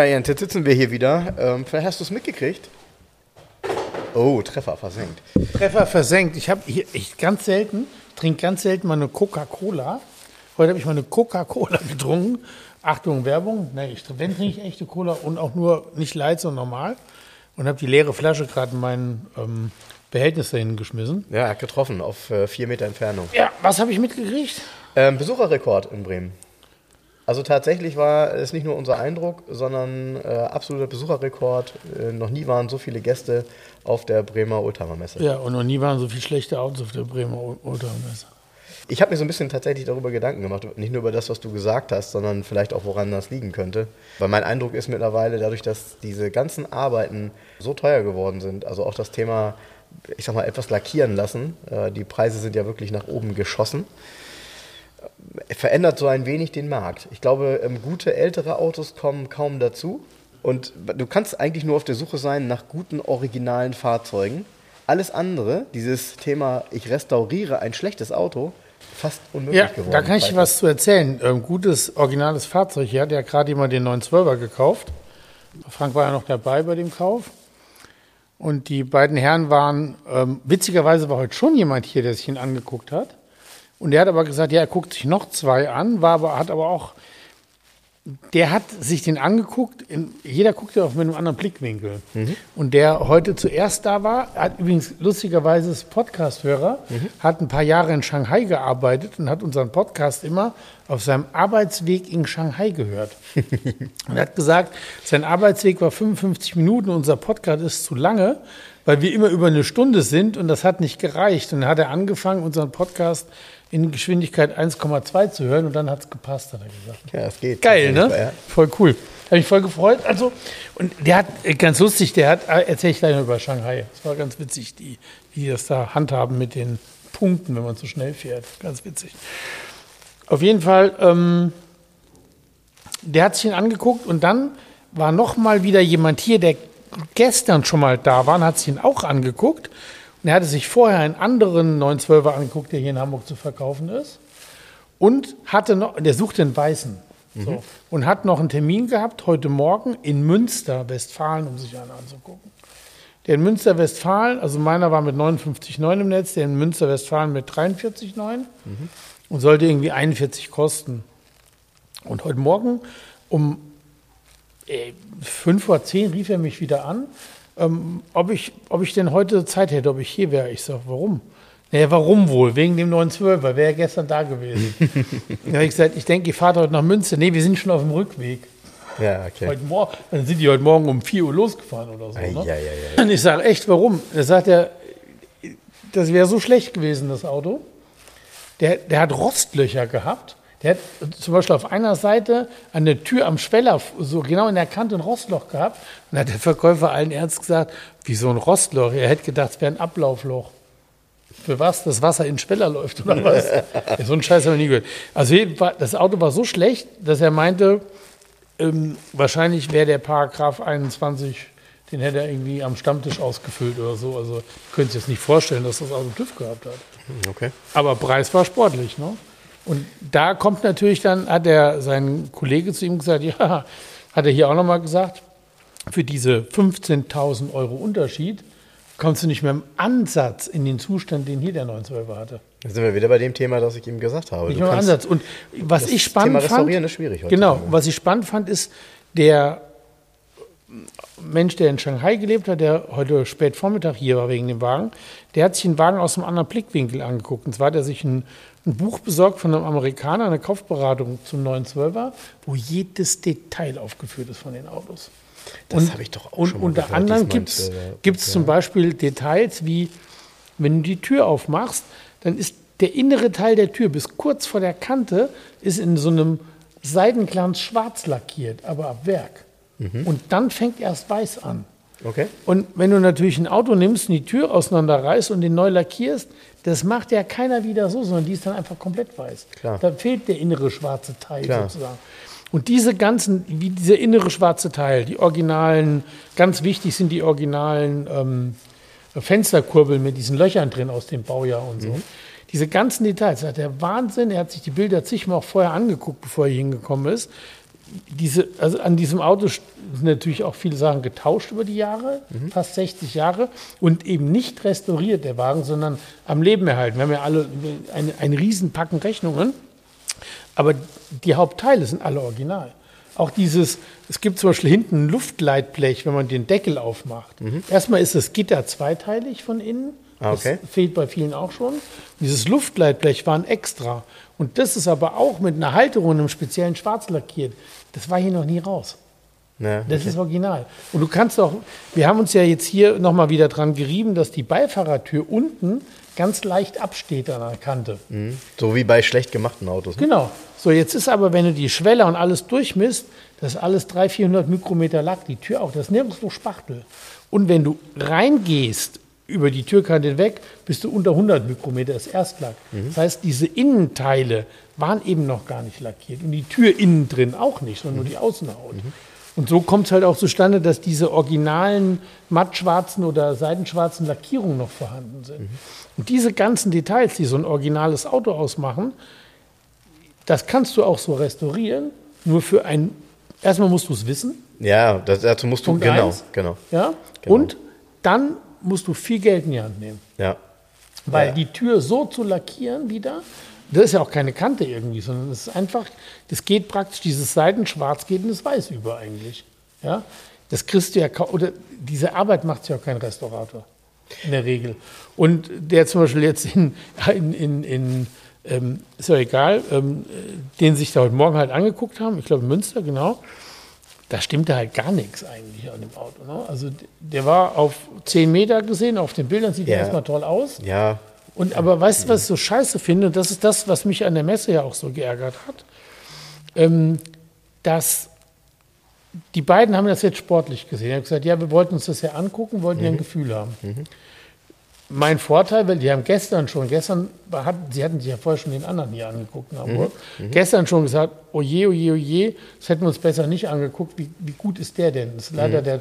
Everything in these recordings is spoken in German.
Ja, Jens, jetzt sitzen wir hier wieder. Ähm, vielleicht hast du es mitgekriegt. Oh, Treffer versenkt. Treffer versenkt. Ich habe hier ich ganz selten, trinke ganz selten mal eine Coca-Cola. Heute habe ich mal eine Coca-Cola getrunken. Achtung, Werbung. Nee, ich, wenn trinke ich echte Cola und auch nur nicht light, sondern normal. Und habe die leere Flasche gerade in mein ähm, Behältnis dahin geschmissen. Ja, getroffen auf äh, vier Meter Entfernung. Ja, was habe ich mitgekriegt? Ähm, Besucherrekord in Bremen. Also tatsächlich war es nicht nur unser Eindruck, sondern äh, absoluter Besucherrekord. Äh, noch nie waren so viele Gäste auf der Bremer Oldtimer-Messe. Ja, und noch nie waren so viele schlechte Autos auf der Bremer Oldtimer-Messe. Ich habe mir so ein bisschen tatsächlich darüber Gedanken gemacht, nicht nur über das, was du gesagt hast, sondern vielleicht auch, woran das liegen könnte. Weil mein Eindruck ist mittlerweile, dadurch, dass diese ganzen Arbeiten so teuer geworden sind, also auch das Thema, ich sag mal, etwas lackieren lassen, äh, die Preise sind ja wirklich nach oben geschossen verändert so ein wenig den Markt. Ich glaube, ähm, gute ältere Autos kommen kaum dazu. Und du kannst eigentlich nur auf der Suche sein nach guten, originalen Fahrzeugen. Alles andere, dieses Thema, ich restauriere ein schlechtes Auto, fast unmöglich ja, geworden. Da kann ich dir was zu erzählen. Ähm, gutes, originales Fahrzeug. Hier hat ja gerade jemand den 912er gekauft. Frank war ja noch dabei bei dem Kauf. Und die beiden Herren waren, ähm, witzigerweise war heute schon jemand hier, der sich ihn angeguckt hat. Und der hat aber gesagt, ja, er guckt sich noch zwei an, war aber, hat aber auch, der hat sich den angeguckt, in, jeder guckt ja auch mit einem anderen Blickwinkel. Mhm. Und der heute zuerst da war, hat übrigens lustigerweise ist Podcast-Hörer, mhm. hat ein paar Jahre in Shanghai gearbeitet und hat unseren Podcast immer auf seinem Arbeitsweg in Shanghai gehört. und er hat gesagt, sein Arbeitsweg war 55 Minuten, unser Podcast ist zu lange, weil wir immer über eine Stunde sind und das hat nicht gereicht. Und dann hat er angefangen, unseren Podcast in Geschwindigkeit 1,2 zu hören und dann hat es gepasst, hat er gesagt. Ja, es geht. Geil, ne? Ja. Voll cool. Habe ich voll gefreut. Also, und der hat, äh, ganz lustig, der hat, äh, erzähle ich gleich noch über Shanghai. Es war ganz witzig, die, wie die das da handhaben mit den Punkten, wenn man zu schnell fährt. Ganz witzig. Auf jeden Fall, ähm, der hat sich ihn angeguckt und dann war noch mal wieder jemand hier, der gestern schon mal da war und hat sich ihn auch angeguckt und er hatte sich vorher einen anderen 912er angeguckt, der hier in Hamburg zu verkaufen ist. Und hatte noch, der suchte einen weißen. Mhm. So, und hat noch einen Termin gehabt heute Morgen in Münster, Westfalen, um sich einen anzugucken. Der in Münster, Westfalen, also meiner war mit 59,9 im Netz, der in Münster, Westfalen mit 43,9 mhm. und sollte irgendwie 41 kosten. Und heute Morgen um äh, 5 vor 10 rief er mich wieder an ähm, ob, ich, ob ich denn heute Zeit hätte, ob ich hier wäre. Ich sage, warum? Naja, warum wohl? Wegen dem 912, weil wäre ja gestern da gewesen. dann habe ich gesagt, ich denke, ich fahre heute nach Münster. Nee, wir sind schon auf dem Rückweg. Ja, okay. Heute Morgen, dann sind die heute Morgen um 4 Uhr losgefahren oder so. Ne? Ja, ja, ja, Und ich sage, echt, warum? Da sagt er, das wäre so schlecht gewesen, das Auto. Der, der hat Rostlöcher gehabt. Der hat zum Beispiel auf einer Seite an der Tür am Schweller, so genau in der Kante ein Rostloch gehabt. Und hat der Verkäufer allen ernst gesagt, wie so ein Rostloch. Er hätte gedacht, es wäre ein Ablaufloch. Für was? Das Wasser in den Schweller läuft oder was? ja, so einen Scheiß habe ich nie gehört. Also das Auto war so schlecht, dass er meinte, ähm, wahrscheinlich wäre der Paragraph 21, den hätte er irgendwie am Stammtisch ausgefüllt oder so. Also ich könnte sich jetzt nicht vorstellen, dass das Auto TÜV gehabt hat. Okay. Aber Preis war sportlich, ne? Und da kommt natürlich dann, hat er sein Kollege zu ihm gesagt, ja, hat er hier auch nochmal gesagt, für diese 15.000 Euro Unterschied kommst du nicht mehr im Ansatz in den Zustand, den hier der 912er hatte. Da sind wir wieder bei dem Thema, das ich ihm gesagt habe. Nicht mehr im Ansatz. Und was ich spannend Thema Restaurieren ist schwierig heute. Genau, was ich spannend fand, ist der Mensch, der in Shanghai gelebt hat, der heute spät Vormittag hier war wegen dem Wagen, der hat sich den Wagen aus einem anderen Blickwinkel angeguckt. Und zwar hat er sich ein ein Buch besorgt von einem Amerikaner, eine Kaufberatung zum 912er, wo jedes Detail aufgeführt ist von den Autos. Das habe ich doch auch und schon mal unter gehört, anderem gibt es ja. zum Beispiel Details wie, wenn du die Tür aufmachst, dann ist der innere Teil der Tür bis kurz vor der Kante ist in so einem Seidenglanz schwarz lackiert, aber ab Werk. Und dann fängt erst weiß an. Okay. Und wenn du natürlich ein Auto nimmst und die Tür auseinanderreißt und den neu lackierst, das macht ja keiner wieder so, sondern die ist dann einfach komplett weiß. Klar. Da fehlt der innere schwarze Teil Klar. sozusagen. Und diese ganzen, wie dieser innere schwarze Teil, die originalen, ganz wichtig sind die originalen ähm, Fensterkurbeln mit diesen Löchern drin aus dem Baujahr und so. Diese ganzen Details, das hat der Wahnsinn. Er hat sich die Bilder zigmal auch vorher angeguckt, bevor er hier hingekommen ist diese, also an diesem Auto sind natürlich auch viele Sachen getauscht über die Jahre, fast 60 Jahre, und eben nicht restauriert, der Wagen, sondern am Leben erhalten. Wir haben ja alle ein, ein Riesenpacken Rechnungen, aber die Hauptteile sind alle original. Auch dieses, es gibt zum Beispiel hinten ein Luftleitblech, wenn man den Deckel aufmacht. Erstmal ist das Gitter zweiteilig von innen. Ah, okay. Das fehlt bei vielen auch schon. Dieses Luftleitblech war ein extra. Und das ist aber auch mit einer Halterung, einem speziellen Schwarz lackiert. Das war hier noch nie raus. Ja, Das ist original. Und du kannst auch, wir haben uns ja jetzt hier nochmal wieder dran gerieben, dass die Beifahrertür unten ganz leicht absteht an der Kante. Mhm. So wie bei schlecht gemachten Autos. Ne? Genau. So, jetzt ist aber, wenn du die Schwelle und alles durchmisst, das ist alles 300, 400 Mikrometer Lack, die Tür auch, das ist nirgendwo Spachtel. Und wenn du reingehst über die Türkante hinweg, bist du unter 100 Mikrometer, das Erstlack. Das heißt, diese Innenteile waren eben noch gar nicht lackiert und die Tür innen drin auch nicht, sondern nur die Außenhaut. Und so kommt es halt auch zustande, dass diese originalen mattschwarzen oder seidenschwarzen Lackierungen noch vorhanden sind. Und diese ganzen Details, die so ein originales Auto ausmachen, das kannst du auch so restaurieren, nur für ein, erstmal musst du es wissen, Ja, das, dazu musst du, Punkt genau, eins. genau. ja, Genau. und dann musst du viel Geld in die Hand nehmen. Ja. Weil Ja. die Tür so zu lackieren wieder, das ist ja auch keine Kante irgendwie, sondern es ist einfach, das geht praktisch, dieses Seidenschwarz geht in das Weiß über eigentlich. Ja? Das kriegst du ja kaum, oder diese Arbeit macht ja auch kein Restaurator in der Regel. Und der zum Beispiel jetzt in, in, in, in ähm, ist ja egal, ähm, äh, den sich da heute Morgen halt angeguckt haben, ich glaube in Münster, genau, da stimmte halt gar nichts eigentlich an dem Auto. Ne? Also der war auf 10 Meter gesehen, auf den Bildern sieht er Ja. erstmal toll aus. Ja, Und aber weißt du, was ich so scheiße finde? Und Das ist das, was mich an der Messe ja auch so geärgert hat. Ähm, dass die beiden haben das jetzt sportlich gesehen. Die haben gesagt, ja, wir wollten uns das ja angucken, wollten ja ein Gefühl haben. Mein Vorteil, weil die haben gestern schon, gestern, hatten, sie hatten sich ja vorher schon den anderen hier angeguckt in Hamburg, gestern schon gesagt, oje, oje, oje, das hätten wir uns besser nicht angeguckt, wie, wie gut ist der denn? Das ist leider der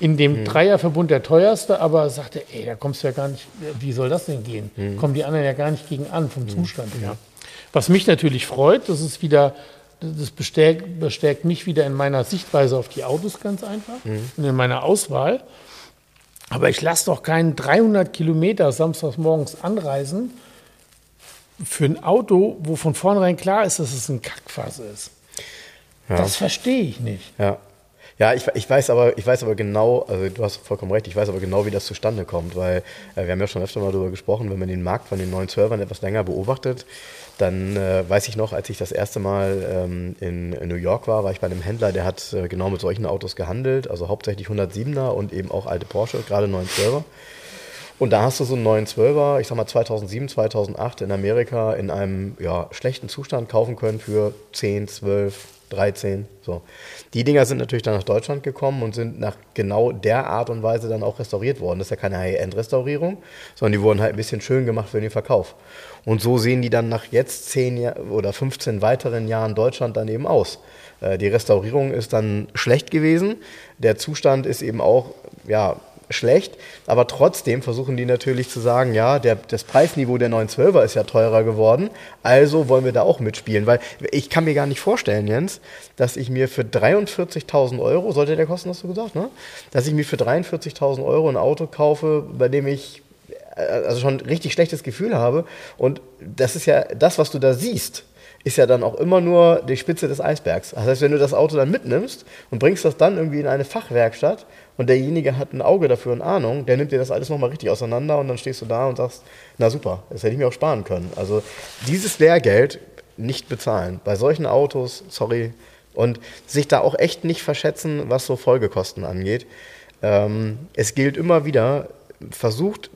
in dem Dreierverbund der teuerste, aber sagte, ey, da kommst du ja gar nicht, wie soll das denn gehen? Kommen die anderen ja gar nicht gegen an vom Zustand her. Was mich natürlich freut, das ist wieder, das bestärkt, bestärkt mich wieder in meiner Sichtweise auf die Autos ganz einfach und in meiner Auswahl. Aber ich lasse doch keinen 300 Kilometer samstags morgens anreisen für ein Auto, wo von vornherein klar ist, dass es ein Kackfass ist. Das verstehe ich nicht. ja. Ja, ich, ich, weiß aber, ich weiß aber genau, also du hast vollkommen recht, ich weiß aber genau, wie das zustande kommt, weil äh, wir haben ja schon öfter mal darüber gesprochen, wenn man den Markt von den neuen Servern etwas länger beobachtet, dann äh, weiß ich noch, als ich das erste Mal ähm, in, in New York war, war ich bei einem Händler, der hat äh, genau mit solchen Autos gehandelt, also hauptsächlich 107er und eben auch alte Porsche, gerade 912er. Und da hast du so einen neuen 12er, ich sag mal 2007, 2008 in Amerika in einem ja, schlechten Zustand kaufen können für 10, 12, 13. So. Die Dinger sind natürlich dann nach Deutschland gekommen und sind nach genau der Art und Weise dann auch restauriert worden. Das ist ja keine High-End-Restaurierung, sondern die wurden halt ein bisschen schön gemacht für den Verkauf. Und so sehen die dann nach jetzt 10 Jahr oder 15 weiteren Jahren Deutschland dann eben aus. Äh, Die Restaurierung ist dann schlecht gewesen. Der Zustand ist eben auch, ja, schlecht, aber trotzdem versuchen die natürlich zu sagen, ja, der, das Preisniveau der 912er ist ja teurer geworden, also wollen wir da auch mitspielen, weil ich kann mir gar nicht vorstellen, Jens, dass ich mir für 43.000 Euro, sollte der kosten, hast du gesagt, ne? dass ich mir für 43.000 Euro ein Auto kaufe, bei dem ich äh, also schon ein richtig schlechtes Gefühl habe und das ist ja das, was du da siehst, ist ja dann auch immer nur die Spitze des Eisbergs. Das heißt, wenn du das Auto dann mitnimmst und bringst das dann irgendwie in eine Fachwerkstatt und derjenige hat ein Auge dafür und Ahnung, der nimmt dir das alles nochmal richtig auseinander und dann stehst du da und sagst, na super, das hätte ich mir auch sparen können. Also dieses Lehrgeld nicht bezahlen. Bei solchen Autos, sorry, und sich da auch echt nicht verschätzen, was so Folgekosten angeht. Ähm, es gilt immer wieder, versucht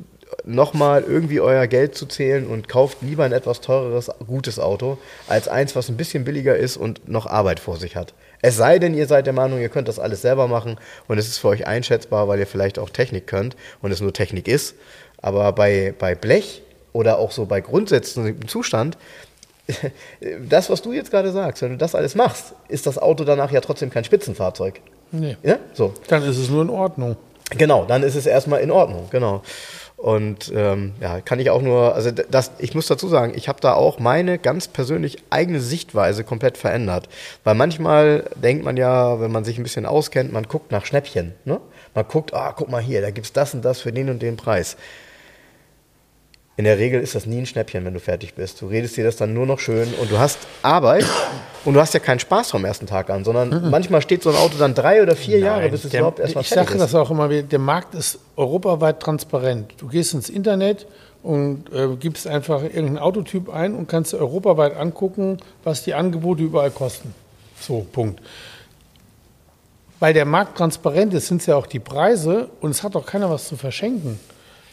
nochmal irgendwie euer Geld zu zählen und kauft lieber ein etwas teureres, gutes Auto, als eins, was ein bisschen billiger ist und noch Arbeit vor sich hat. Es sei denn, ihr seid der Meinung, ihr könnt das alles selber machen und es ist für euch einschätzbar, weil ihr vielleicht auch Technik könnt und es nur Technik ist. Aber bei, bei Blech oder auch so bei grundsätzlichem Zustand, das, was du jetzt gerade sagst, wenn du das alles machst, ist das Auto danach ja trotzdem kein Spitzenfahrzeug. Nee. Ja? So. Dann ist es nur in Ordnung. Genau, dann ist es erstmal in Ordnung, genau. Und ähm, ja, kann ich auch nur, also das, ich muss dazu sagen, ich habe da auch meine ganz persönlich eigene Sichtweise komplett verändert. Weil manchmal denkt man ja, wenn man sich ein bisschen auskennt, man guckt nach Schnäppchen. Ne? Man guckt, ah, guck mal hier, da gibt's das und das für den und den Preis. In der Regel ist das nie ein Schnäppchen, wenn du fertig bist. Du redest dir das dann nur noch schön und du hast Arbeit und du hast ja keinen Spaß vom ersten Tag an, sondern manchmal steht so ein Auto dann drei oder vier Jahre, bis es der, überhaupt erstmal Ich fertig sage ist. das auch immer wieder, der Markt ist europaweit transparent. Du gehst ins Internet und äh, gibst einfach irgendeinen Autotyp ein und kannst europaweit angucken, was die Angebote überall kosten. So, Punkt. Weil der Markt transparent ist, sind es ja auch die Preise und es hat auch keiner was zu verschenken.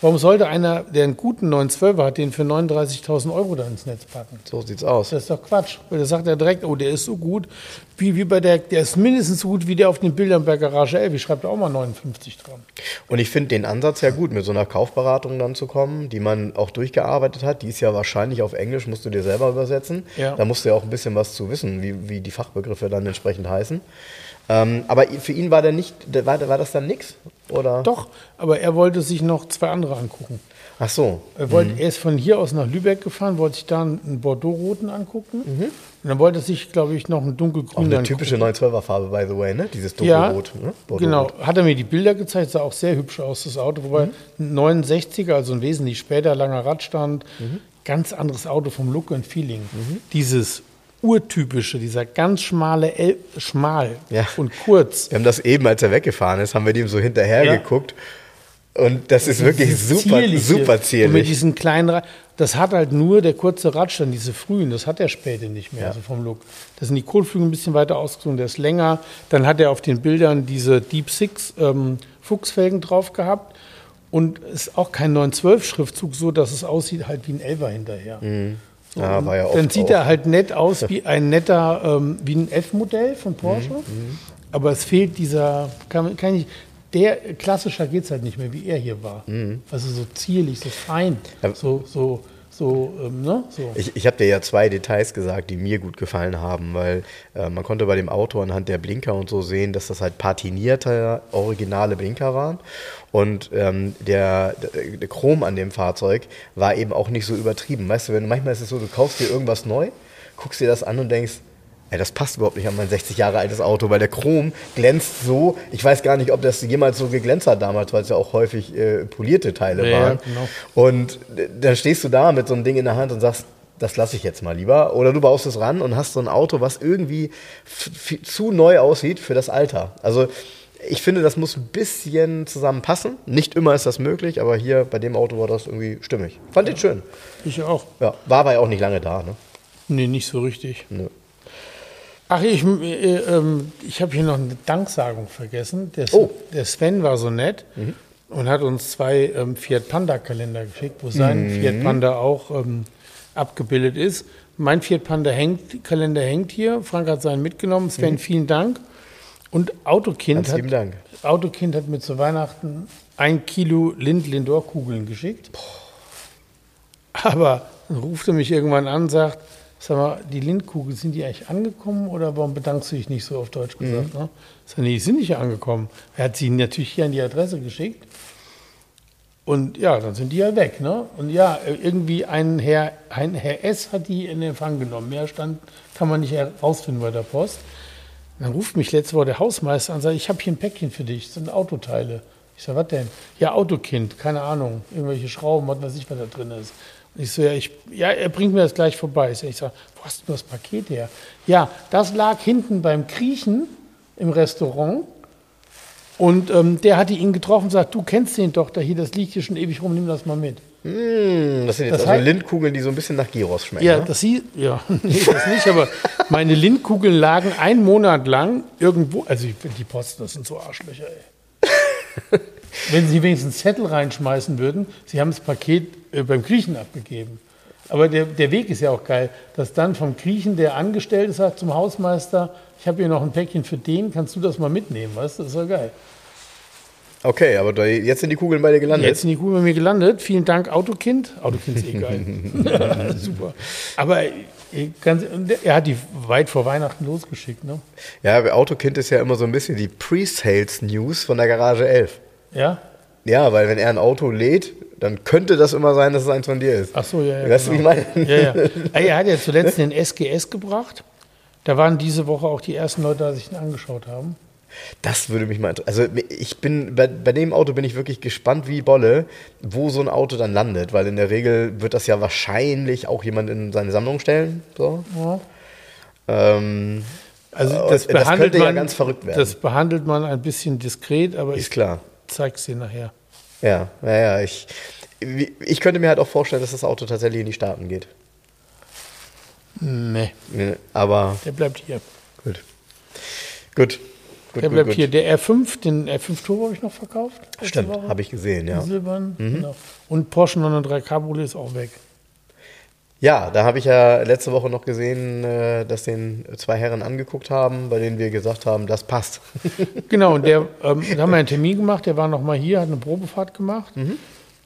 Warum sollte einer, der einen guten 912er hat, den für 39.000 Euro da ins Netz packen? So sieht's aus. Das ist doch Quatsch. Weil da sagt er direkt, oh, der ist so gut, wie, wie bei der, der ist mindestens so gut wie der auf den Bildern bei Garage 11. Ich schreibe da auch mal 59 dran. Und ich finde den Ansatz ja gut, mit so einer Kaufberatung dann zu kommen, die man auch durchgearbeitet hat. Die ist ja wahrscheinlich auf Englisch, musst du dir selber übersetzen. Ja. Da musst du ja auch ein bisschen was zu wissen, wie, wie die Fachbegriffe dann entsprechend heißen. Ähm, aber für ihn war, der nicht, war, war das dann? Oder? Doch, aber er wollte sich noch zwei andere angucken. Ach so. Er, wollte, er ist von hier aus nach Lübeck gefahren, wollte sich da einen Bordeaux-roten angucken. Und dann wollte er sich, glaube ich, noch einen Auch dunkelgrünen eine typische 912er Farbe, by the way, ne? Dieses Ja, dunkelrot. ne? genau. Hat er mir die Bilder gezeigt, sah auch sehr hübsch aus, das Auto. Wobei ein 69er, also ein wesentlich später, langer Radstand, ganz anderes Auto vom Look und Feeling. Dieses urtypische, dieser ganz schmale, El schmal Ja. und kurz. Wir haben das eben, als er weggefahren ist, haben wir dem so hinterher Ja. geguckt. Und das ist wirklich super, Zierliche. super Und mit zierlich. diesen kleinen, Ra- das hat halt nur der kurze Radstand, diese frühen, das hat er später nicht mehr, Ja. also vom Look. Da sind die Kotflügel ein bisschen weiter ausgezogen, der ist länger. Dann hat er auf den Bildern diese Deep Six ähm, Fuchsfelgen drauf gehabt. Und ist auch kein 912-Schriftzug, so dass es aussieht halt wie ein Elfer hinterher. Mhm. Ja, und war ja dann sieht auch. er halt nett aus wie ein netter, ähm, wie ein F-Modell von Porsche. Mhm, Aber es fehlt dieser, kann, kann ich, der klassischer geht es halt nicht mehr, wie er hier war. Also so zierlich, so fein, Mhm. So, so, so, ähm, ne? So. Ich, ich habe dir ja zwei Details gesagt, die mir gut gefallen haben, weil äh, man konnte bei dem Auto anhand der Blinker und so sehen, dass das halt patinierte, originale Blinker waren. Und ähm, der, der, Chrom an dem Fahrzeug war eben auch nicht so übertrieben. Weißt du, wenn, manchmal ist es so, du kaufst dir irgendwas neu, guckst dir das an und denkst, ey, das passt überhaupt nicht an mein 60 Jahre altes Auto, weil der Chrom glänzt so. Ich weiß gar nicht, ob das jemals so geglänzt hat damals, weil es ja auch häufig äh, polierte Teile Ja, waren. genau. Und äh, dann stehst du da mit so einem Ding in der Hand und sagst, das lasse ich jetzt mal lieber. Oder du baust es ran und hast so ein Auto, was irgendwie zu neu aussieht für das Alter. Also ich finde, das muss ein bisschen zusammenpassen. Nicht immer ist das möglich, aber hier bei dem Auto war das irgendwie stimmig. Fand ich schön. Ich auch. Ja, war aber ja auch nicht lange da. Ne? Nee, nicht so richtig. Nö. Ach, ich, äh, ähm, ich habe hier noch eine Danksagung vergessen. Der, Oh. der Sven war so nett und hat uns zwei ähm, Fiat Panda Kalender geschickt, wo sein Fiat Panda auch ähm, abgebildet ist. Mein Fiat Panda hängt, Kalender hängt hier. Frank hat seinen mitgenommen. Sven, vielen Dank. Und Autokind Ganz hat, Dank. Autokind hat mir zu Weihnachten ein Kilo Lind-Lindor-Kugeln geschickt. Aber dann ruft er mich irgendwann an und sagt, sag mal, die Lindkugeln, sind die eigentlich angekommen oder warum bedankst du dich nicht so auf Deutsch gesagt? Ne? Ich sag, nee, die sind nicht angekommen. Er hat sie natürlich hier an die Adresse geschickt. Und ja, dann sind die ja weg. Ne? Und ja, irgendwie ein Herr, ein Herr S. hat die in Empfang genommen. Mehr stand, kann man nicht herausfinden bei der Post. Dann ruft mich letzte Woche der Hausmeister an und sagt, ich habe hier ein Päckchen für dich, das sind Autoteile. Ich sage, was denn? Ja, Autokind, keine Ahnung, irgendwelche Schrauben, was weiß ich, was da drin ist. Ich so, ja, ich, ja, er bringt mir das gleich vorbei. Ich sage, sag, wo hast du das Paket her? Ja, das lag hinten beim Kriechen im Restaurant. Und ähm, der hatte ihn getroffen und sagt, du kennst den doch, da hier, das liegt hier schon ewig rum, nimm das mal mit. Mm, das sind jetzt Das also heißt- Lindkugeln, die so ein bisschen nach Gyros schmecken. Ja, ne? das sie, ja, nee, das nicht, aber meine Lindkugeln lagen einen Monat lang irgendwo, also ich finde die Posten, das sind so Arschlöcher, ey. wenn Sie wenigstens Zettel reinschmeißen würden, Sie haben das Paket äh, beim Griechen abgegeben. Aber der, der Weg ist ja auch geil, dass dann vom Griechen der Angestellte sagt zum Hausmeister, ich habe hier noch ein Päckchen für den, kannst du das mal mitnehmen, weißt du? Das ist ja geil. Okay, aber da, jetzt sind die Kugeln bei dir gelandet. Jetzt sind die Kugeln bei mir gelandet. Vielen Dank, Autokind. Autokind ist eh geil. Super. Aber äh, ganz, er hat die weit vor Weihnachten losgeschickt, ne? Ja, Autokind ist ja immer so ein bisschen die Pre-Sales-News von der Garage 11. Ja? Ja, weil wenn er ein Auto lädt, dann könnte das immer sein, dass es eins von dir ist. Ach so, ja, ja. Weißt du, wie ich genau. meine? Ja, ja. Er hat ja zuletzt den SGS gebracht. Da waren diese Woche auch die ersten Leute, die sich den angeschaut haben. Das würde mich mal interessieren. Also ich bin bei, bei dem Auto bin ich wirklich gespannt wie Bolle, wo so ein Auto dann landet, weil in der Regel wird das ja wahrscheinlich auch jemand in seine Sammlung stellen. So. Ja. Ähm, Also Äh, das, das behandelt könnte ja man, ganz verrückt werden. Das behandelt man ein bisschen diskret, aber ist ich klar. Zeig's dir nachher. Ja, ja, ja. Ich, ich könnte mir halt auch vorstellen, dass das Auto tatsächlich in die Staaten geht. Nee, Ne, Aber der bleibt hier. gut. Gut. Gut, Der gut, bleibt gut. hier. Der R5, den R5 Turbo habe ich noch verkauft. Stimmt, habe ich gesehen, ja. Silbern. Mhm. Genau. Und Porsche 903 Cabriolet ist auch weg. Ja, da habe ich ja letzte Woche noch gesehen, äh, dass den zwei Herren angeguckt haben, bei denen wir gesagt haben, das passt. Genau, und der, ähm, da haben wir einen Termin gemacht, der war noch mal hier, hat eine Probefahrt gemacht.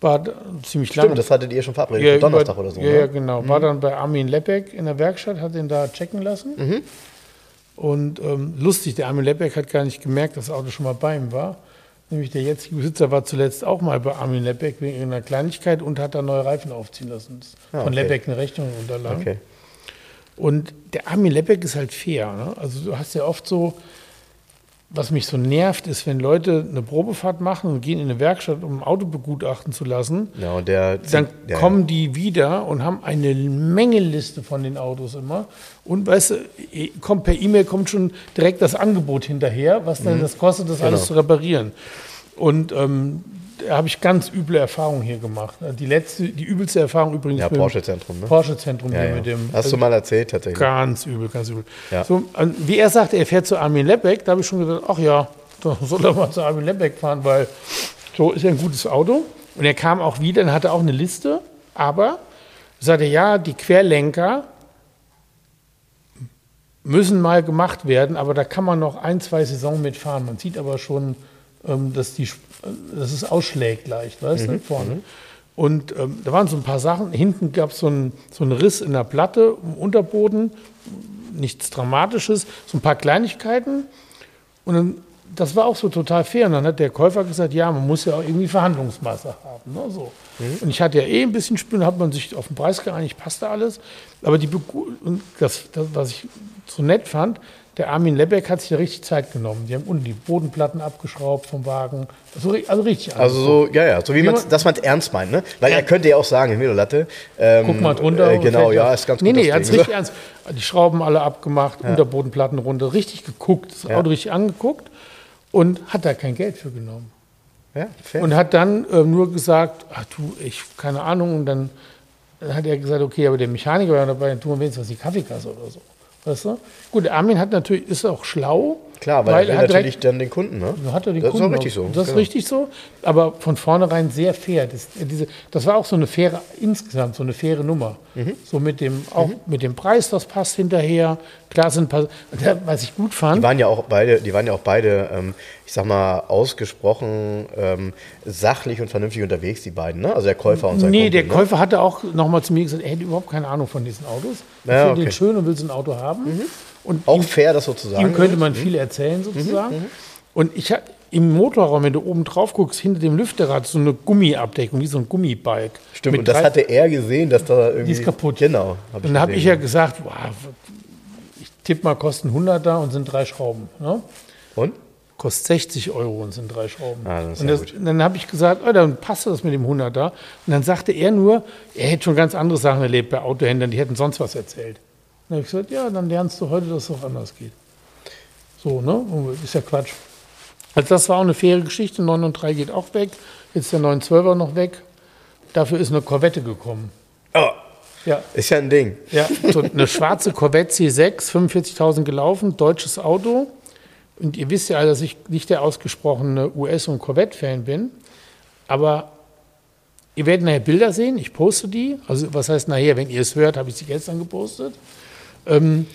War da ziemlich lange. Mhm. Stimmt, das hattet ihr schon verabredet, Ja, Donnerstag oder so. Ja, ne? genau. War dann bei Armin Lepek in der Werkstatt, hat ihn da checken lassen. Mhm. Und ähm, lustig, der Armin Lepek hat gar nicht gemerkt, dass das Auto schon mal bei ihm war. Nämlich der jetzige Besitzer war zuletzt auch mal bei Armin Lepek wegen einer Kleinigkeit und hat da neue Reifen aufziehen lassen. Ah, Von okay. Lepek eine Rechnung unterlagen. Okay. Und der Armin Lepek ist halt fair. Ne? Also du hast ja oft so, was mich so nervt, ist, wenn Leute eine Probefahrt machen und gehen in eine Werkstatt, um ein Auto begutachten zu lassen. Ja, der Dann ja, kommen die wieder und haben eine Menge Liste von den Autos immer. Und weißt du, eh, kommt per E-Mail kommt schon direkt das Angebot hinterher, was dann das kostet, das alles Genau. zu reparieren. Und ähm, da habe ich ganz üble Erfahrungen hier gemacht. Die letzte, die übelste Erfahrung übrigens Ja, mit dem Porsche-Zentrum, ne? Porsche-Zentrum Ja, hier ja. mit dem. Hast du mal erzählt, tatsächlich. Ganz übel, ganz übel. Ja. So, wie er sagte, er fährt zu Armin Lepek, da habe ich schon gedacht, ach ja, da soll er mal zu Armin Lepek fahren, weil so ist ja ein gutes Auto. Und er kam auch wieder und hatte auch eine Liste, aber sagte, ja, die Querlenker müssen mal gemacht werden, aber da kann man noch ein, zwei Saison mitfahren. Man sieht aber schon, ähm, dass, die, dass es ausschlägt leicht, weißt du, vorne. Und ähm, da waren so ein paar Sachen. Hinten gab es so einen so einen Riss in der Platte im Unterboden, nichts Dramatisches, so ein paar Kleinigkeiten. Und dann, das war auch so total fair. Und dann hat der Käufer gesagt, ja, man muss ja auch irgendwie Verhandlungsmasse haben. Ne, so. Und ich hatte ja eh ein bisschen Spüren, hat man sich auf den Preis geeinigt, passte alles. Aber die, das, das, was ich so nett fand, der Armin Lebeck hat sich ja richtig Zeit genommen. Die haben unten die Bodenplatten abgeschraubt vom Wagen. Also, also richtig Also so, ja, ja, so wie Wie man dass man es ernst meint, ne? Weil Ja. er könnte ja auch sagen, Himmel Latte. Ähm, Guck mal drunter. Äh, genau, ja, ist ganz nee, gut. Nee, er das hat Ding. richtig ernst. Die Schrauben alle abgemacht, Unterbodenplatten runter, richtig geguckt, das Ja. Auto richtig angeguckt und hat da kein Geld für genommen. Ja, fair. Und hat dann ähm, nur gesagt, ach du, ich, keine Ahnung. Und dann, dann hat er gesagt, okay, aber der Mechaniker war dabei, dann tun wir wenigstens was die Kaffeekasse oder so. Weißt du? Gut, Armin hat natürlich, ist auch schlau. Klar, weil, er will hat natürlich direkt- dann den Kunden, ne? hat er den das ist Kunden auch richtig so. Das ist genau. richtig so, aber von vornherein sehr fair. Das, diese, das war auch so eine faire, insgesamt so eine faire Nummer. Mhm. So mit dem, auch mit dem Preis, das passt hinterher. Klar sind paar, was ich gut Die fand, waren ja auch beide, die waren ja auch beide, ähm, ich sag mal, ausgesprochen ähm, sachlich und vernünftig unterwegs, die beiden, ne? Also der Käufer und sein nee, Kumpel, der ne? Käufer hatte auch nochmal zu mir gesagt, er hätte überhaupt keine Ahnung von diesen Autos. Er Ja, findet okay. Mhm. den schön und will so ein Auto haben. Und Auch fair, das sozusagen. ihm könnte man viel erzählen sozusagen. Und ich ha- im Motorraum, wenn du oben drauf guckst, hinter dem Lüfterrad so eine Gummiabdeckung, wie so ein Gummibike. Stimmt, und das hatte er gesehen, dass da irgendwie. Die ist kaputt. Genau. Hab Und dann habe ich ja gesagt, wow, ich tippe mal, kosten 100 da und sind drei Schrauben. Ne? Und? Kostet 60 Euro und sind drei Schrauben. Ah, das und das, dann habe ich gesagt, oh, dann passt das mit dem 100 da. Und dann sagte er nur, er hätte schon ganz andere Sachen erlebt bei Autohändlern, die hätten sonst was erzählt. Dann habe ich gesagt, ja, dann lernst du heute, dass es auch anders geht. So, ne? Und Ist ja Quatsch. Also das war auch eine faire Geschichte. 903 geht auch weg. Jetzt ist der 912er noch weg. Dafür ist eine Corvette gekommen. Oh, Ja, ist ja ein Ding. ja, so eine schwarze Corvette C6, 45.000 gelaufen, deutsches Auto. Und ihr wisst ja, dass ich nicht der ausgesprochene US- und Corvette-Fan bin. Aber ihr werdet nachher Bilder sehen. Ich poste die. Also, was heißt nachher? Wenn ihr es hört, habe ich sie gestern gepostet. Ähm,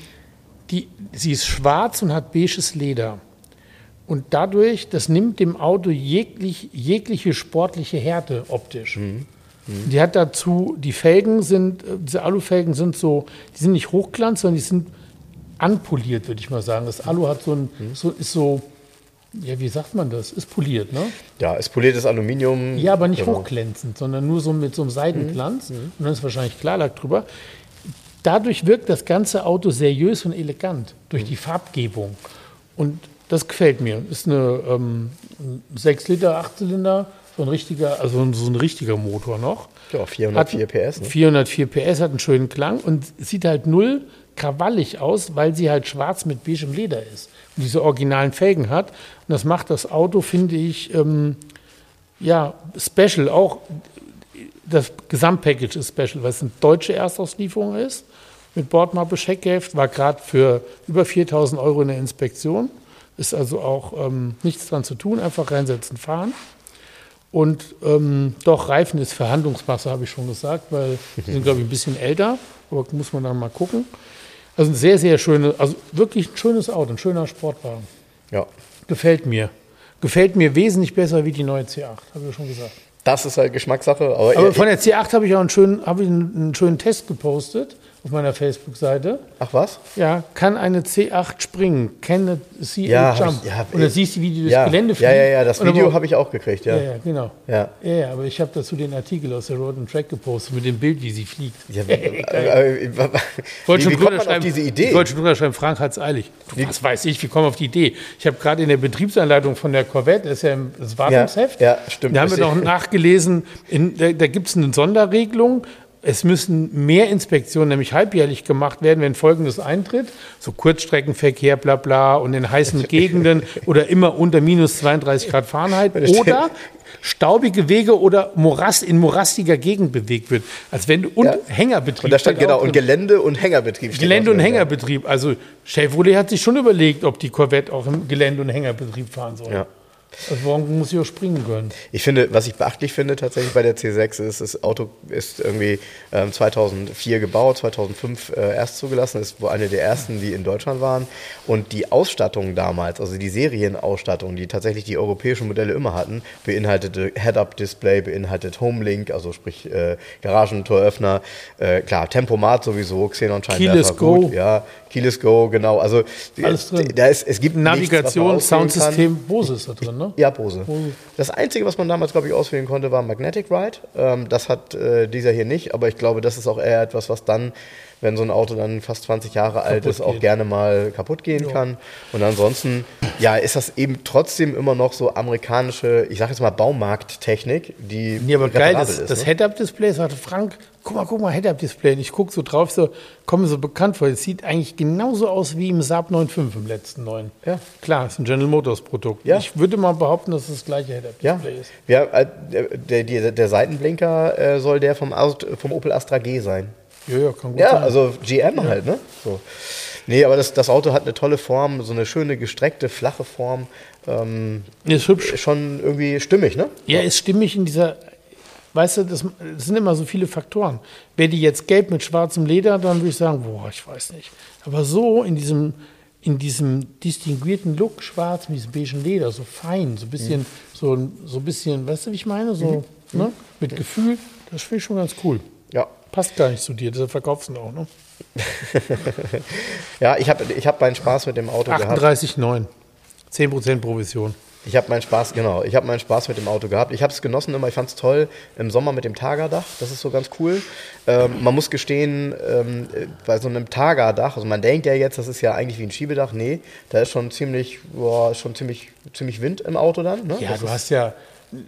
die, sie ist schwarz und hat beiges Leder. Und dadurch, das nimmt dem Auto jeglich, jegliche sportliche Härte optisch. Mhm. Mhm. Die hat dazu, die Felgen sind, äh, diese Alufelgen sind so, die sind nicht hochglanz, sondern die sind anpoliert, würde ich mal sagen. Das Alu hat so ein, mhm. so, ist so, ja, wie sagt man das? Ist poliert, ne? Ja, ist poliertes Aluminium. Ja, aber nicht genau. hochglänzend, sondern nur so mit so einem Seidenglanz. Mhm. mhm. Und dann ist wahrscheinlich Klarlack drüber. Dadurch wirkt das ganze Auto seriös und elegant durch die Farbgebung. Und das gefällt mir. Ist eine ähm, 6 Liter, 8 Zylinder, so ein richtiger, also so ein richtiger Motor noch. Ja, 404 hat, PS. Ne? 404 PS hat einen schönen Klang und sieht halt null krawallig aus, weil sie halt schwarz mit beigem Leder ist und diese originalen Felgen hat. Und das macht das Auto, finde ich, ähm, ja, special. Auch das Gesamtpackage ist special, weil es eine deutsche Erstauslieferung ist mit Bordmappe, Scheckheft, war gerade für über 4000 Euro in der Inspektion. Ist also auch ähm, nichts dran zu tun, einfach reinsetzen, fahren. Und ähm, doch, Reifen ist Verhandlungsmasse, habe ich schon gesagt, weil die sind, glaube ich, ein bisschen älter, aber muss man dann mal gucken. Also ein sehr, sehr schönes, also wirklich ein schönes Auto, ein schöner Sportwagen. Ja. Gefällt mir. Gefällt mir wesentlich besser wie die neue C8, habe ich schon gesagt. Das ist halt Geschmackssache. Aber, aber von der C8 habe ich auch einen schönen, ich einen schönen Test gepostet auf meiner Facebook-Seite. Ach was? Ja, kann eine C8 springen? Can C8 ja, jump? Ich, ja, und dann siehst du, wie die durchs ja, Gelände fliegen. Ja, ja, ja, das Video habe ich auch gekriegt, ja. Ja, ja genau. Ja. ja, ja aber ich habe dazu den Artikel aus der Road and Track gepostet mit dem Bild, wie sie fliegt. Ja, äh, äh, wie, wie kommt man auf diese Idee? Ich wollte schon drüber schreiben, Frank hat es eilig. Du, was weiß ich, wie komme auf die Idee? Ich habe gerade in der Betriebsanleitung von der Corvette, das ist ja das Wartungsheft, ja, stimmt. Da haben wir noch nachgelesen, in, da, da gibt es eine Sonderregelung, es müssen mehr Inspektionen, nämlich halbjährlich gemacht werden, wenn Folgendes eintritt, so Kurzstreckenverkehr, bla bla, und in heißen Gegenden oder immer unter minus 32 Grad Fahrenheit oder staubige Wege oder Morast in morastiger Gegend bewegt wird. Als wenn und ja. Hängerbetrieb. Und da stand genau, und Gelände und Hängerbetrieb. Gelände und Hängerbetrieb. Also Chevrolet hat sich schon überlegt, ob die Corvette auch im Gelände- und Hängerbetrieb fahren soll. Ja. Also warum muss ich auch springen können? Ich finde, was ich beachtlich finde tatsächlich bei der C6 ist, das Auto ist irgendwie ähm, 2004 gebaut, 2005 äh, erst zugelassen, ist wohl eine der ersten, die in Deutschland waren. Und die Ausstattung damals, also die Serienausstattung, die tatsächlich die europäischen Modelle immer hatten, beinhaltete Head-Up-Display, beinhaltet Homelink, also sprich äh, Garagentoröffner, äh, klar, Tempomat sowieso, Xenon-Scheinwerfer, gut, ja, Keyless Go, genau. Also Alles drin. Da ist, es gibt Navigation, nichts, Soundsystem, Bose ist da drin, ne? Ja, Bose. Bose. Das Einzige, was man damals, glaube ich, auswählen konnte, war Magnetic Ride. Ähm, das hat äh, dieser hier nicht, aber ich glaube, das ist auch eher etwas, was dann wenn so ein Auto dann fast 20 Jahre alt ist, auch geht. gerne mal kaputt gehen ja. kann. Und ansonsten, ja, ist das eben trotzdem immer noch so amerikanische, ich sage jetzt mal Baumarkttechnik, die nee, aber geil, das, ist. Das ne? Head-Up-Display, sagte Frank, guck mal, guck mal, Head-Up-Display. Ich gucke so drauf, so, komme so bekannt vor. Es sieht eigentlich genauso aus wie im Saab 9.5 im letzten neuen. Ja. Klar, ist ein General Motors Produkt. Ja. Ich würde mal behaupten, dass es das gleiche Head-Up-Display ja. ist. Ja, äh, der, der, der Seitenblinker äh, soll der vom, vom Opel Astra G sein. Ja, ja, kann gut ja sein. also GM ja. halt, ne? So. Nee, aber das, das Auto hat eine tolle Form, so eine schöne gestreckte, flache Form. Ähm, ist hübsch. Schon irgendwie stimmig, ne? Ja, ist stimmig in dieser, weißt du, das, das, sind immer so viele Faktoren. Wäre die jetzt gelb mit schwarzem Leder, dann würde ich sagen, boah, ich weiß nicht. Aber so in diesem, in diesem distinguierten Look, schwarz mit diesem beigen Leder, so fein, so ein bisschen, mhm. so, so ein bisschen, weißt du, wie ich meine? So, mhm. ne? Mit Gefühl, das finde ich schon ganz cool. Ja, Passt gar nicht zu dir, deshalb verkaufst du ihn auch, ne? ja, ich habe ich hab meinen Spaß mit dem Auto 38, gehabt. 38,9. 10% Provision. Ich habe meinen Spaß, genau, ich habe meinen Spaß mit dem Auto gehabt. Ich habe es genossen immer, ich fand es toll im Sommer mit dem Tagerdach, das ist so ganz cool. Ähm, man muss gestehen, ähm, bei so einem Tagerdach, also man denkt ja jetzt, das ist ja eigentlich wie ein Schiebedach, nee, da ist schon ziemlich, boah, schon ziemlich, ziemlich Wind im Auto dann. Ne? Ja, das du hast ja,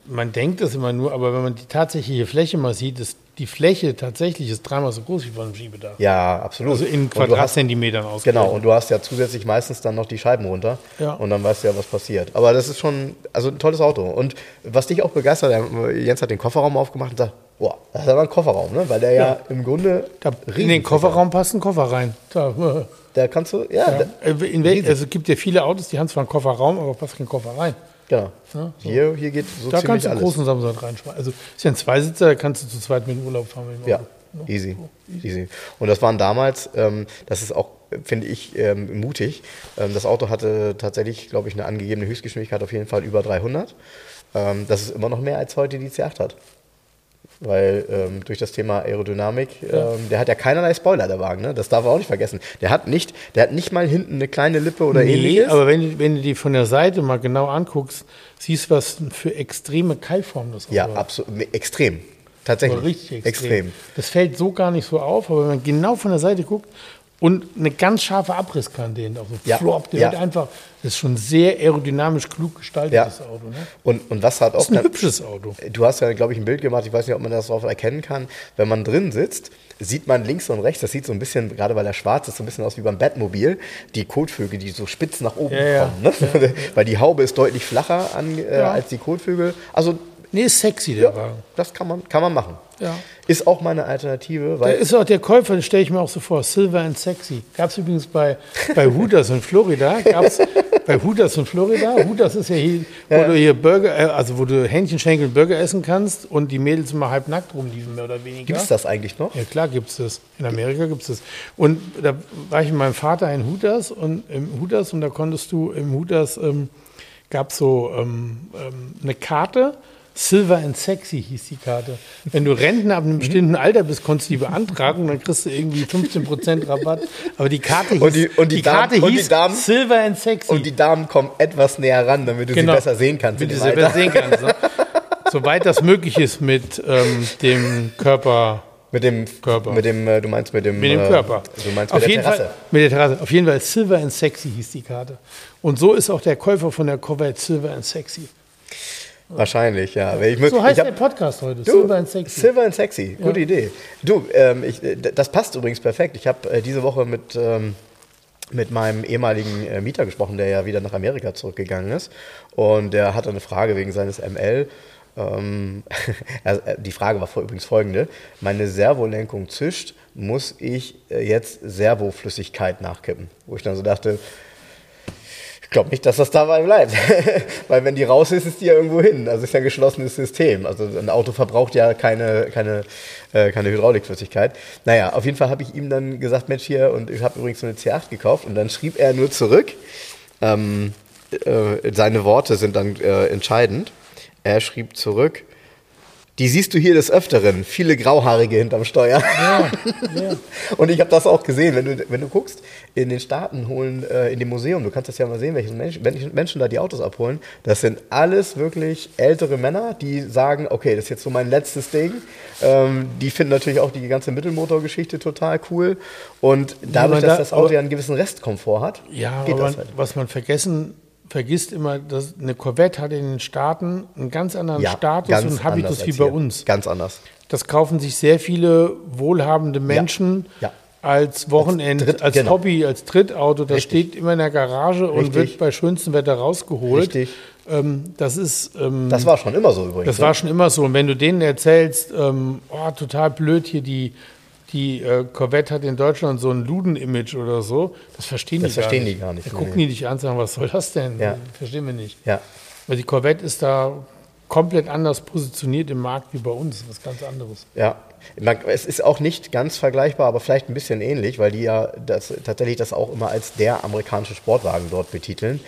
man denkt das immer nur, aber wenn man die tatsächliche Fläche mal sieht, ist die Fläche tatsächlich ist dreimal so groß wie von einem Schiebedach. Ja, absolut. Also in Quadratzentimetern aus. Genau, und du hast ja zusätzlich meistens dann noch die Scheiben runter Ja. und dann weißt du ja, was passiert. Aber das ist schon, also ein tolles Auto. Und was dich auch begeistert, der- Jens hat den Kofferraum aufgemacht und sagt, boah, das ist aber ein Kofferraum, ne? weil der ja, Ja. im Grunde in den Kofferraum passt ein Koffer rein. Da, ist. Da kannst du, ja, ja. Da, Äh, In wel, riesig. also es gibt ja viele Autos, die haben zwar einen Kofferraum, aber passt kein Koffer rein. Genau. Ja, so. Hier, hier geht so Da ziemlich kannst du einen großen Samsung reinschmeißen. Also ist ja ein Zweisitzer, da kannst du zu zweit mit in den Urlaub fahren. Mit dem Ja, Auto. easy, easy. Und das waren damals, ähm, das ist auch, finde ich, ähm, mutig. Ähm, das Auto hatte tatsächlich, glaube ich, eine angegebene Höchstgeschwindigkeit auf jeden Fall über 300. Ähm, das ist immer noch mehr als heute die C8 hat. Weil ähm, durch das Thema Aerodynamik, ähm, der hat ja keinerlei Spoiler, der Wagen, ne? Das darf man auch nicht vergessen. Der hat nicht, der hat nicht mal hinten eine kleine Lippe oder Nee, ähnliches. aber wenn, du- wenn du die von der Seite mal genau anguckst, siehst du, was für extreme Keilformen das ja, hat. absolut. Extrem. Tatsächlich. Richtig extrem. Das fällt so gar nicht so auf, aber wenn man genau von der Seite guckt und eine ganz scharfe Abrisskante hinten, so Ja, flop, der ja. wird einfach, das ist schon sehr aerodynamisch klug gestaltet, Ja. Auto. Ne? Und, und was hat auch Das ist ein hübsches Auto. Du hast ja, glaube ich, ein Bild gemacht, ich weiß nicht, ob man das drauf erkennen kann. Wenn man drin sitzt, sieht man links und rechts, das sieht so ein bisschen, gerade weil er schwarz ist, so ein bisschen aus wie beim Batmobil, die Kotflügel, die so spitz nach oben Ja, kommen. Ne? Weil die Haube ist deutlich flacher an, äh, als die Kotflügel. Also, Nee, ist sexy, der ja, Wagen. das kann man, kann man machen. Ja. Ist auch meine Alternative, weil. ist auch der Käufer, den stelle ich mir auch so vor, Silver and Sexy. Gab es übrigens bei, bei Hooters in Florida. Gab's bei Hooters in Florida. Hooters ist ja hier, wo du hier Burger, äh, also wo du Hähnchenschenkel und Burger essen kannst und die Mädels immer halb nackt rumliefen, mehr oder weniger. Gibt es das eigentlich noch? Ja, klar gibt es das. In Amerika gibt es das. Und da war ich mit meinem Vater in Hooters und im Hooters und da konntest du im Hooters ähm, gab es so ähm, ähm, eine Karte. Silver and Sexy hieß die Karte. Wenn du Rentner ab einem bestimmten Alter bist, konntest du die beantragen und dann kriegst du irgendwie 15% Rabatt. Aber die Karte hieß, Und die- und die Karte Damen- und die hieß Damen- Silver and Sexy. Und die Damen kommen etwas näher ran, damit du Genau. sie besser sehen kannst. Damit du sie besser Alter. sehen kannst. Ne? Soweit das möglich ist mit ähm, dem Körper. Mit dem Körper. Mit dem, äh, du meinst mit dem, Mit dem äh, Körper. Du meinst Auf mit der jeden Terrasse. Fall, mit der Terrasse. Auf jeden Fall Silver and Sexy hieß die Karte. Und so ist auch der Käufer von der Corvette Silver and Sexy. Wahrscheinlich, ja. Ich, So heißt hab- der Podcast heute. Du, Silver and Sexy. Silver and Sexy, gute Idee. Du, ähm, ich, äh, das passt übrigens perfekt. Ich habe äh, diese Woche mit, ähm, mit meinem ehemaligen äh, Mieter gesprochen, der ja wieder nach Amerika zurückgegangen ist. Und der hatte eine Frage wegen seines ML. Ähm, äh, die Frage war vor- übrigens folgende. Meine Servolenkung zischt, muss ich äh, jetzt Servoflüssigkeit nachkippen? Wo ich dann so dachte, glaube nicht, dass das dabei bleibt. Weil wenn die raus ist, ist die ja irgendwo hin. Also ist ja ein geschlossenes System. Also ein Auto verbraucht ja keine, keine, äh, keine Hydraulikflüssigkeit. Naja, auf jeden Fall habe ich ihm dann gesagt, Mensch hier, und ich habe übrigens eine C8 gekauft. Und dann schrieb er nur zurück, ähm, äh, seine Worte sind dann äh, entscheidend. Er schrieb zurück, die siehst du hier des Öfteren, viele Grauhaarige hinterm Steuer. Ja, ja. Und ich habe das auch gesehen, wenn du, wenn du guckst, in den Staaten holen, äh, in dem Museum, du kannst das ja mal sehen, welche Menschen, Menschen da die Autos abholen. Das sind alles wirklich ältere Männer, die sagen, okay, das ist jetzt so mein letztes Ding. Ähm, die finden natürlich auch die ganze Mittelmotorgeschichte total cool. Und dadurch, aber dass da- das Auto ja einen gewissen Restkomfort hat, Ja, geht das halt. was man vergessen, vergisst immer, dass eine Corvette hat in den Staaten einen ganz anderen Ja, Status ganz und Habitus wie als bei hier. uns. Ganz anders. Das kaufen sich sehr viele wohlhabende Menschen Ja. als Wochenend, als, Dritt- genau. Hobby, als Trittauto. Das Richtig. steht immer in der Garage und Richtig. wird bei schönstem Wetter rausgeholt. Richtig. Ähm, das ist. Ähm, Das war schon immer so übrigens. das ne? war schon immer so. Und wenn du denen erzählst, ähm, oh, total blöd hier, die, die äh, Corvette hat in Deutschland so ein Luden-Image oder so, das verstehen Das die gar verstehen nicht. die gar nicht, Da nee, gucken die dich an und sagen, was soll das denn? Ja. Verstehen wir nicht. ja. Weil die Corvette ist da komplett anders positioniert im Markt wie bei uns. Das ist was ganz anderes. Ja, es ist auch nicht ganz vergleichbar, aber vielleicht ein bisschen ähnlich, weil die ja das, tatsächlich das auch immer als der amerikanische Sportwagen dort betiteln.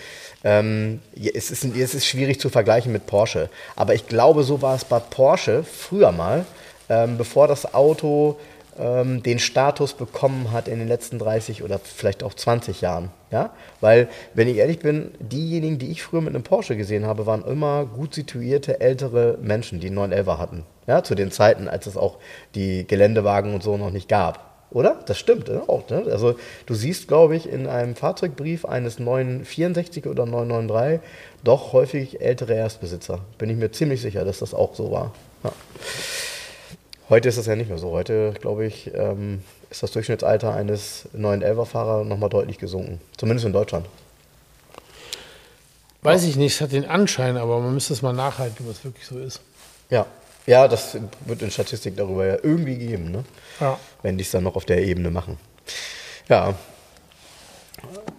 Ähm, es, ist, es ist schwierig zu vergleichen mit Porsche, aber ich glaube, so war es bei Porsche früher mal, ähm, bevor das Auto ähm, den Status bekommen hat in den letzten 30 oder vielleicht auch 20 Jahren. Ja? Weil, wenn ich ehrlich bin, diejenigen, die ich früher mit einem Porsche gesehen habe, waren immer gut situierte ältere Menschen, die einen 911er hatten. Ja? Zu den Zeiten, als es auch die Geländewagen und so noch nicht gab. Oder? Das stimmt ne? auch. Ne? Also du siehst, glaube ich, in einem Fahrzeugbrief eines 964 oder 993 doch häufig ältere Erstbesitzer. Bin ich mir ziemlich sicher, dass das auch so war. Ja. Heute ist das ja nicht mehr so. Heute, glaube ich, ähm, ist das Durchschnittsalter eines 911er-Fahrers nochmal deutlich gesunken. Zumindest in Deutschland. Weiß ich nicht, es hat den Anschein, aber man müsste es mal nachhalten, was wirklich so ist. Ja. Ja, das wird in Statistik darüber ja irgendwie geben, ne? Ja. wenn die es dann noch auf der Ebene machen. Ja.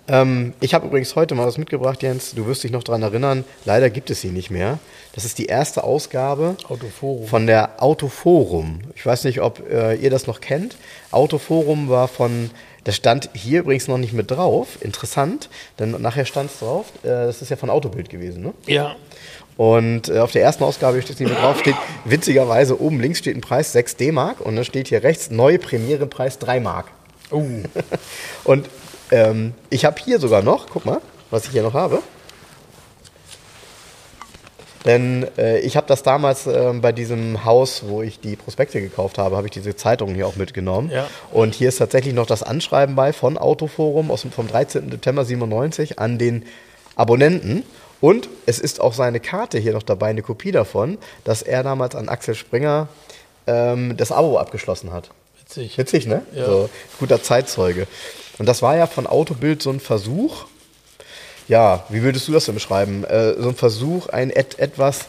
Ähm, ich habe übrigens heute mal was mitgebracht, Jens. Du wirst dich noch daran erinnern. Leider gibt es sie nicht mehr. Das ist die erste Ausgabe Autoforum. von der Autoforum. Ich weiß nicht, ob äh, ihr das noch kennt. Autoforum war von, das stand hier übrigens noch nicht mit drauf. Interessant, denn nachher stand es drauf. Äh, das ist ja von Autobild gewesen, ne? Ja. Und äh, auf der ersten Ausgabe steht es nicht mehr drauf, steht witzigerweise oben links steht ein Preis 6 D-Mark und dann steht hier rechts neue Premierepreis 3 Mark. Oh. Und ähm, ich habe hier sogar noch, guck mal, was ich hier noch habe. Denn äh, ich habe das damals ähm, bei diesem Haus, wo ich die Prospekte gekauft habe, habe ich diese Zeitungen hier auch mitgenommen. Ja. Und hier ist tatsächlich noch das Anschreiben bei von Autoforum aus vom 13. September 97 an den Abonnenten. Und es ist auch seine Karte hier noch dabei, eine Kopie davon, dass er damals an Axel Springer ähm, das Abo abgeschlossen hat. Witzig. Witzig, ne? Ja. So, guter Zeitzeuge. Und das war ja von Autobild so ein Versuch. Ja, wie würdest du das denn beschreiben? Äh, so ein Versuch, ein et etwas.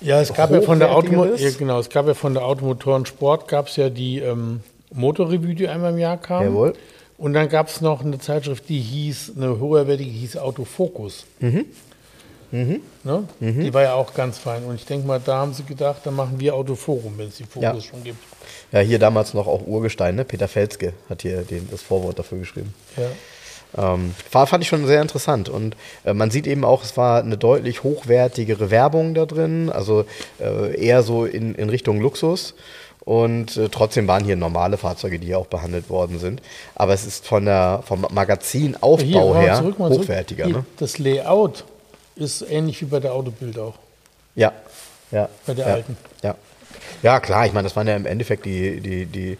Ja, es gab ja von der Automo ja, genau, es gab ja von der Automotoren Sport gab es ja die ähm, Motorrevue, die einmal im Jahr kam. Jawohl. Und dann gab es noch eine Zeitschrift, die hieß, eine hochwertige, die hieß Autofokus. Mhm. Ne? Die war ja auch ganz fein. Und ich denke mal, da haben sie gedacht, dann machen wir Autoforum, wenn es die Fokus Ja. schon gibt. Ja, hier damals noch auch Urgestein, ne? Peter Felske hat hier den, das Vorwort dafür geschrieben. Ja. Ähm, war, fand ich schon sehr interessant. Und äh, man sieht eben auch, es war eine deutlich hochwertigere Werbung da drin, also äh, eher so in, in Richtung Luxus. Und äh, trotzdem waren hier normale Fahrzeuge, die hier auch behandelt worden sind. Aber es ist von der, vom Magazinaufbau Hier, her zurück. hochwertiger. Hier, Ne? Das Layout ist ähnlich wie bei der Autobild auch. Ja. ja. Bei der ja. alten. Ja. Ja, klar, ich meine, das waren ja im Endeffekt die, die, die,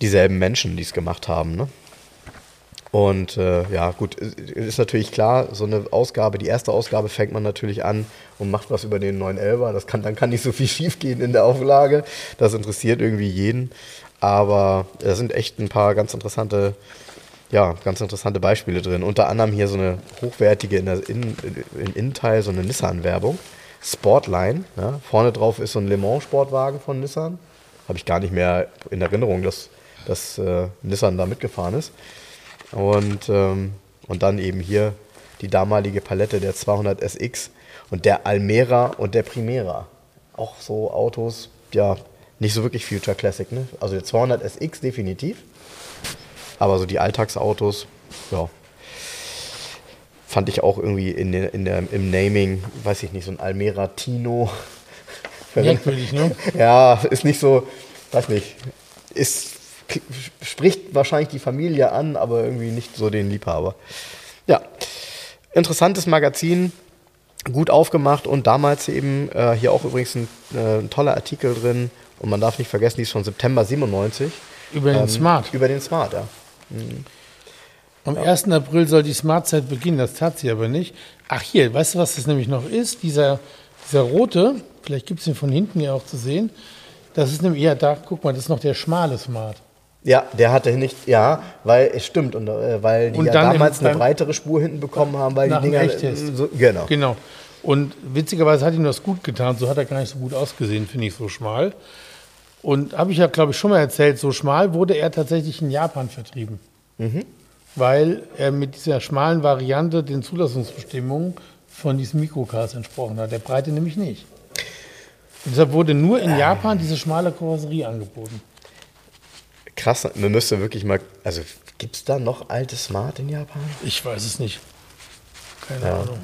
dieselben Menschen, die es gemacht haben. Ne? Und äh, ja, gut, ist natürlich klar, so eine Ausgabe, die erste Ausgabe fängt man natürlich an und macht was über den 911er. Das kann, dann kann nicht so viel schiefgehen in der Auflage. Das interessiert irgendwie jeden. Aber da sind echt ein paar ganz interessante, ja, ganz interessante Beispiele drin. Unter anderem hier so eine hochwertige in der in, in Innenteil, so eine Nissan-Werbung. Sportline. Ja. Vorne drauf ist so ein Le Mans-Sportwagen von Nissan. Habe ich gar nicht mehr in Erinnerung, dass, dass äh, Nissan da mitgefahren ist. Und, ähm, und dann eben hier die damalige Palette der 200 SX und der Almera und der Primera. Auch so Autos, ja, nicht so wirklich Future Classic, ne? Also der 200 SX definitiv. Aber so die Alltagsautos, ja, fand ich auch irgendwie in der, in der, im Naming, weiß ich nicht, so ein Almera Tino. Merkwürdig, ne? Ja, ist nicht so, weiß nicht, ist, spricht wahrscheinlich die Familie an, aber irgendwie nicht so den Liebhaber. Ja, interessantes Magazin, gut aufgemacht und damals eben äh, hier auch übrigens ein, äh, ein toller Artikel drin und man darf nicht vergessen, die ist von September 97. Über den Ähm, Smart. Über den Smart, ja. Am 1. April soll die Smartzeit beginnen, das tat sie aber nicht. Ach hier, weißt du, was das nämlich noch ist? Dieser, dieser rote, vielleicht gibt es ihn von hinten ja auch zu sehen. Das ist nämlich, ja, da, guck mal, das ist noch der schmale Smart. Ja, der hatte nicht, ja, weil es stimmt und äh, weil die Und ja im- damals eine breitere Spur hinten bekommen haben, weil die Dinger Echtest. so, genau. Genau. Und witzigerweise hat ihm das gut getan. So hat er gar nicht so gut ausgesehen, finde ich, so schmal. Und habe ich ja, glaube ich, schon mal erzählt, so schmal wurde er tatsächlich in Japan vertrieben. Weil er mit dieser schmalen Variante den Zulassungsbestimmungen von diesen Mikrocars entsprochen hat. Der Breite nämlich nicht. Und deshalb wurde nur in Japan diese schmale Karosserie angeboten. Krass, man müsste wirklich mal, also gibt es da noch alte Smart in Japan? Ich weiß es nicht. Keine Ja. Ahnung.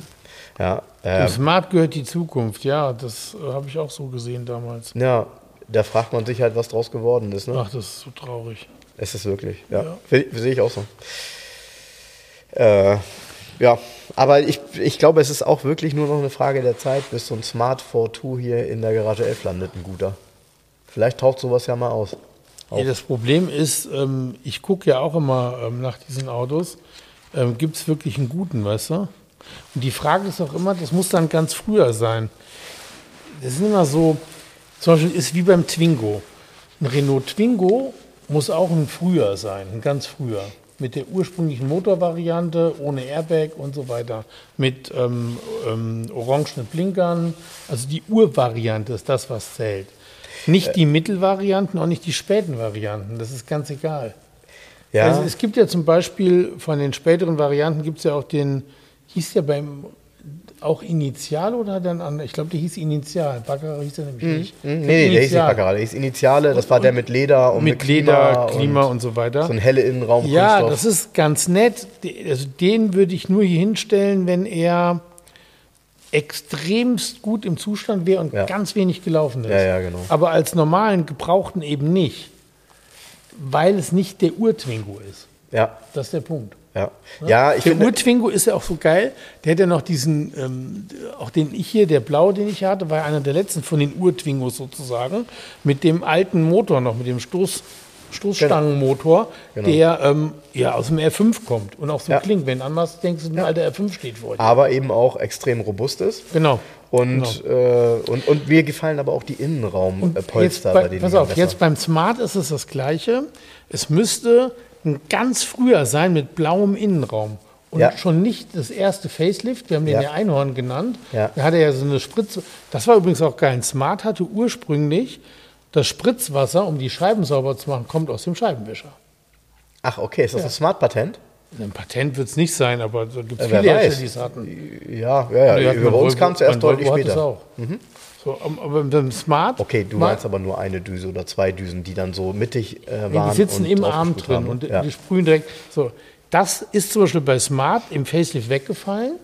Ja, äh, Smart gehört die Zukunft. Ja, das äh, habe ich auch so gesehen damals. ja, da fragt man sich halt, was draus geworden ist. Ne? Ach, das ist so traurig. Es ist wirklich, ja. Ja. Sehe ich auch so. Äh, ja, aber ich, ich glaube, es ist auch wirklich nur noch eine Frage der Zeit, bis so ein Smart 4.2 hier in der Garage 11 landet, ein guter. Vielleicht taucht sowas ja mal aus. Ja, das Problem ist, ähm, ich gucke ja auch immer ähm, nach diesen Autos. Ähm, Gibt es wirklich einen guten, weißt du? Und die Frage ist auch immer, das muss dann ganz früher sein. Das ist immer so, zum Beispiel ist wie beim Twingo. Ein Renault Twingo muss auch ein früher sein, ein ganz früher. Mit der ursprünglichen Motorvariante, ohne Airbag und so weiter. Mit ähm, ähm, orangenen Blinkern. Also die Urvariante ist das, was zählt. Nicht die Mittelvarianten, auch nicht die späten Varianten. Das ist ganz egal. Ja, Also es gibt ja zum Beispiel von den späteren Varianten gibt es ja auch den, hieß der beim auch Initial oder dann an? Ich glaube, der hieß Initial. Baccarat hieß er nämlich nicht. Hm, nee, nee, der hieß nicht. Baccarat, der hieß Initiale, das war der mit Leder und Mit Klima Leder, Klima und so weiter. So ein helle Innenraum. Ja, Kunststoff. das ist ganz nett. Also den würde ich nur hier hinstellen, wenn er extremst gut im Zustand wäre und Ja. ganz wenig gelaufen ist. Ja, ja, genau. Aber als normalen Gebrauchten eben nicht, weil es nicht der Urtwingo ist. Ja, Das ist der Punkt. Ja. Ja, ich Der finde. Urtwingo ist ja auch so geil. Der hat ja noch diesen, ähm, auch den ich hier, der blaue, den ich hatte, war ja einer der letzten von den Urtwingos sozusagen. Mit dem alten Motor noch, mit dem Stoß, Stoßstangenmotor, Genau. der ähm, ja aus dem R5 kommt und auch so Ja. klingt. Wenn du anmachst, denkst du, ein alter R5 steht vor dir. Aber eben auch extrem robust ist. Genau. Und, äh, und, und mir gefallen aber auch die Innenraumpolster bei, bei denen. pass auf, jetzt beim Smart ist es das Gleiche. Es müsste ein ganz früher sein mit blauem Innenraum. Und Ja. schon nicht das erste Facelift, wir haben den Ja. ja Einhorn genannt. Ja. Da hatte er ja so eine Spritze. Das war übrigens auch geil. Ein Smart hatte ursprünglich das Spritzwasser, um die Scheiben sauber zu machen, kommt aus dem Scheibenwischer. Ach, okay, ist das ein Smart-Patent? Ein Patent wird es nicht sein, aber da gibt es viele. Hersteller, die es hatten. Ja, ja, ja. Über uns kam es erst deutlich später. Auch. So, aber beim Smart. Okay, du meinst aber nur eine Düse oder zwei Düsen, die dann so mittig äh, waren. die sitzen und im Arm drin haben. und ja. die sprühen direkt. So, das ist zum Beispiel bei Smart im Facelift weggefallen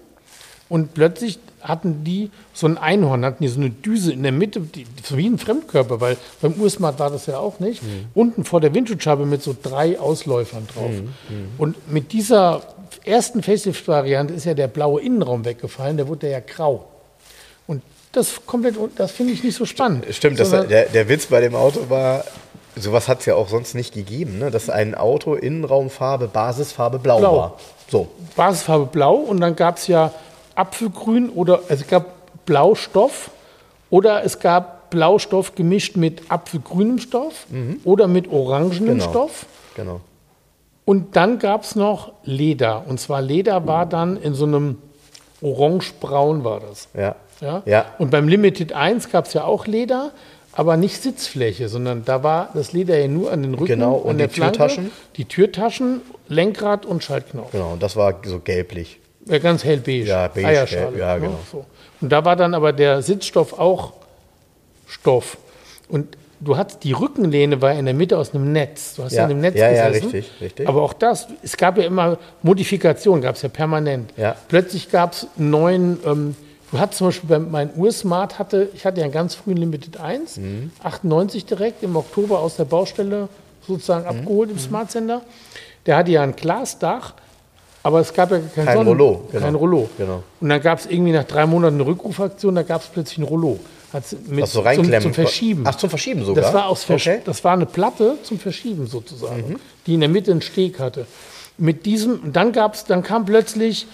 und plötzlich hatten die so ein Einhorn, hatten die so eine Düse in der Mitte, die, so wie ein Fremdkörper, weil beim Ursmart war das ja auch nicht. Mhm. Unten vor der Windschutzscheibe mit so drei Ausläufern drauf. Mhm, Und mit dieser ersten Facelift-Variante ist ja der blaue Innenraum weggefallen, der wurde ja grau. Und das komplett, das finde ich nicht so spannend. Stimmt, das, der, der Witz bei dem Auto war, sowas hat es ja auch sonst nicht gegeben, ne? dass ein Auto Innenraumfarbe, Basisfarbe blau, Blau. war. So, Basisfarbe blau und dann gab es ja Apfelgrün oder also es gab Blaustoff oder es gab Blaustoff gemischt mit apfelgrünem Stoff oder mit orangenem Genau. Stoff. genau. Und dann gab es noch Leder. Und zwar Leder war dann in so einem orangebraun war das. Ja. Ja? Ja. Und beim Limited 1 gab es ja auch Leder, aber nicht Sitzfläche, sondern da war das Leder ja nur an den Rücken, Genau, und an der die Flanke, Türtaschen? die Türtaschen, Lenkrad und Schaltknopf. Genau, und das war so gelblich. Ja, ganz hellbeige. Ja, beige, Eierschale. gelb, ja, ne? genau. So. Und da war dann aber der Sitzstoff auch Stoff. Und du hattest die Rückenlehne war in der Mitte aus einem Netz. Du hast ja, Ja, in dem Netz ja, ja, gesessen. richtig, richtig. Aber auch das, es gab ja immer Modifikationen, gab es ja permanent. Ja. Plötzlich gab es einen neuen, ähm, du hattest zum Beispiel bei mein Ursmart hatte, ich hatte ja einen ganz frühen Limited 1, Mhm. 98 direkt im Oktober aus der Baustelle sozusagen Mhm. abgeholt im Smart Center. Der hatte ja ein Glasdach, aber es gab ja kein, Kein Sonnen- Rollo, genau. Kein Rollo. Genau. Und dann gab es irgendwie nach drei Monaten eine Rückrufaktion, da gab es plötzlich ein Rollo. Hat's mit Was so zum, reinklemmen. zum Verschieben. Ach, zum Verschieben sogar? Das war, aus Versch Okay. das war eine Platte zum Verschieben sozusagen, Mhm. die in der Mitte einen Steg hatte. Mit diesem, dann gab's, dann kam plötzlich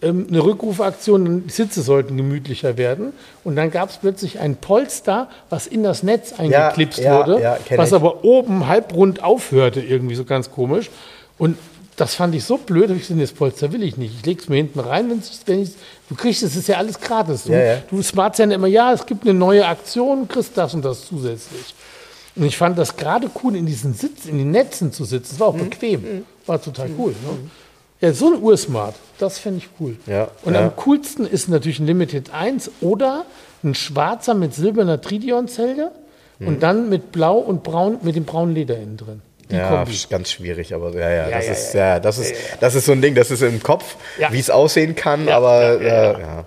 ähm, eine Rückrufaktion, die Sitze sollten gemütlicher werden. Und dann gab es plötzlich ein Polster, was in das Netz eingeklipst ja, wurde, ja, was ich. aber oben halbrund aufhörte, irgendwie so ganz komisch. Und das fand ich so blöd, ich gesagt, das Polster will ich nicht. Ich leg's mir hinten rein, wenn ich Du kriegst es, ist ja alles gratis. Du, Ja, ja. du Smart Center immer, ja, es gibt eine neue Aktion, kriegst das und das zusätzlich. Und ich fand das gerade cool, in diesen Sitz, in den Netzen zu sitzen. Es war auch Mhm. bequem. War total cool. Ne? Ja, so ein Ursmart, das fände ich cool. Ja, und ja. am coolsten ist natürlich ein Limited 1 oder ein schwarzer mit silberner Tridion-Zelle Mhm. und dann mit blau und braun, mit dem braunen Leder innen drin. Die Ja, Kombi. ist ganz schwierig, aber ja, ja, Ja, das ja, ist, ja, das ist, das ist so ein Ding, das ist im Kopf, wie es aussehen kann, aber ja,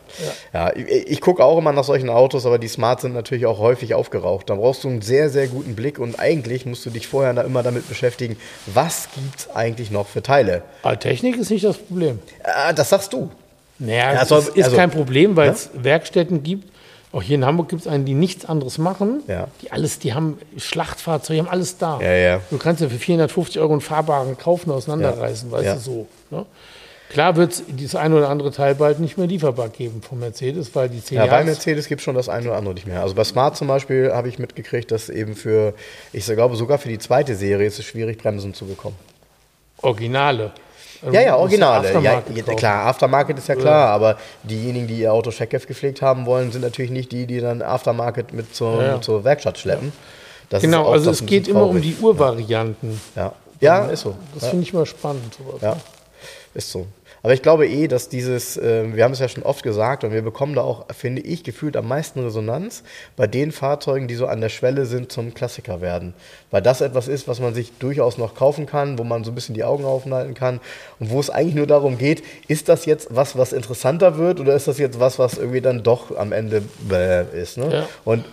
ja, ich, ich gucke auch immer nach solchen Autos, aber die Smart sind natürlich auch häufig aufgeraucht. Da brauchst du einen sehr, sehr guten Blick und eigentlich musst du dich vorher da immer damit beschäftigen, was gibt es eigentlich noch für Teile? Aber Technik ist nicht das Problem. Ah, das sagst du. Naja, soll- ist, ist also- kein Problem, weil es Werkstätten gibt. Auch hier in Hamburg gibt es einen, die nichts anderes machen. Ja. Die alles, die haben Schlachtfahrzeuge, die haben alles da. Ja, ja. Du kannst ja für 450 Euro einen fahrbaren kaufen, auseinanderreißen, weißt du so. Ne? Klar wird es dieses ein oder andere Teil bald nicht mehr lieferbar geben von Mercedes, weil die 10 Ja, bei Mercedes gibt es schon das eine oder andere nicht mehr. Also bei Smart zum Beispiel habe ich mitgekriegt, dass eben für, ich glaube sogar für die zweite Serie ist es schwierig, Bremsen zu bekommen. Originale. Also Ja, ja, Originale. Ja, ja, klar, Aftermarket ist ja klar, aber diejenigen, die ihr Auto Checkev gepflegt haben wollen, sind natürlich nicht die, die dann Aftermarket mit zur, Ja, ja. zur Werkstatt schleppen. Das Genau, auch also es geht immer um die Urvarianten. Ja, ja ist so. Das ja. finde ich mal spannend. Sowas. Ja, ist so. Aber ich glaube eh, dass dieses, äh, wir haben es ja schon oft gesagt und wir bekommen da auch, finde ich, gefühlt am meisten Resonanz bei den Fahrzeugen, die so an der Schwelle sind zum Klassiker werden. Weil das etwas ist, was man sich durchaus noch kaufen kann, wo man so ein bisschen die Augen offen halten kann und wo es eigentlich nur darum geht, ist das jetzt was, was interessanter wird oder ist das jetzt was, was irgendwie dann doch am Ende bäh ist. Ne? Ja. Und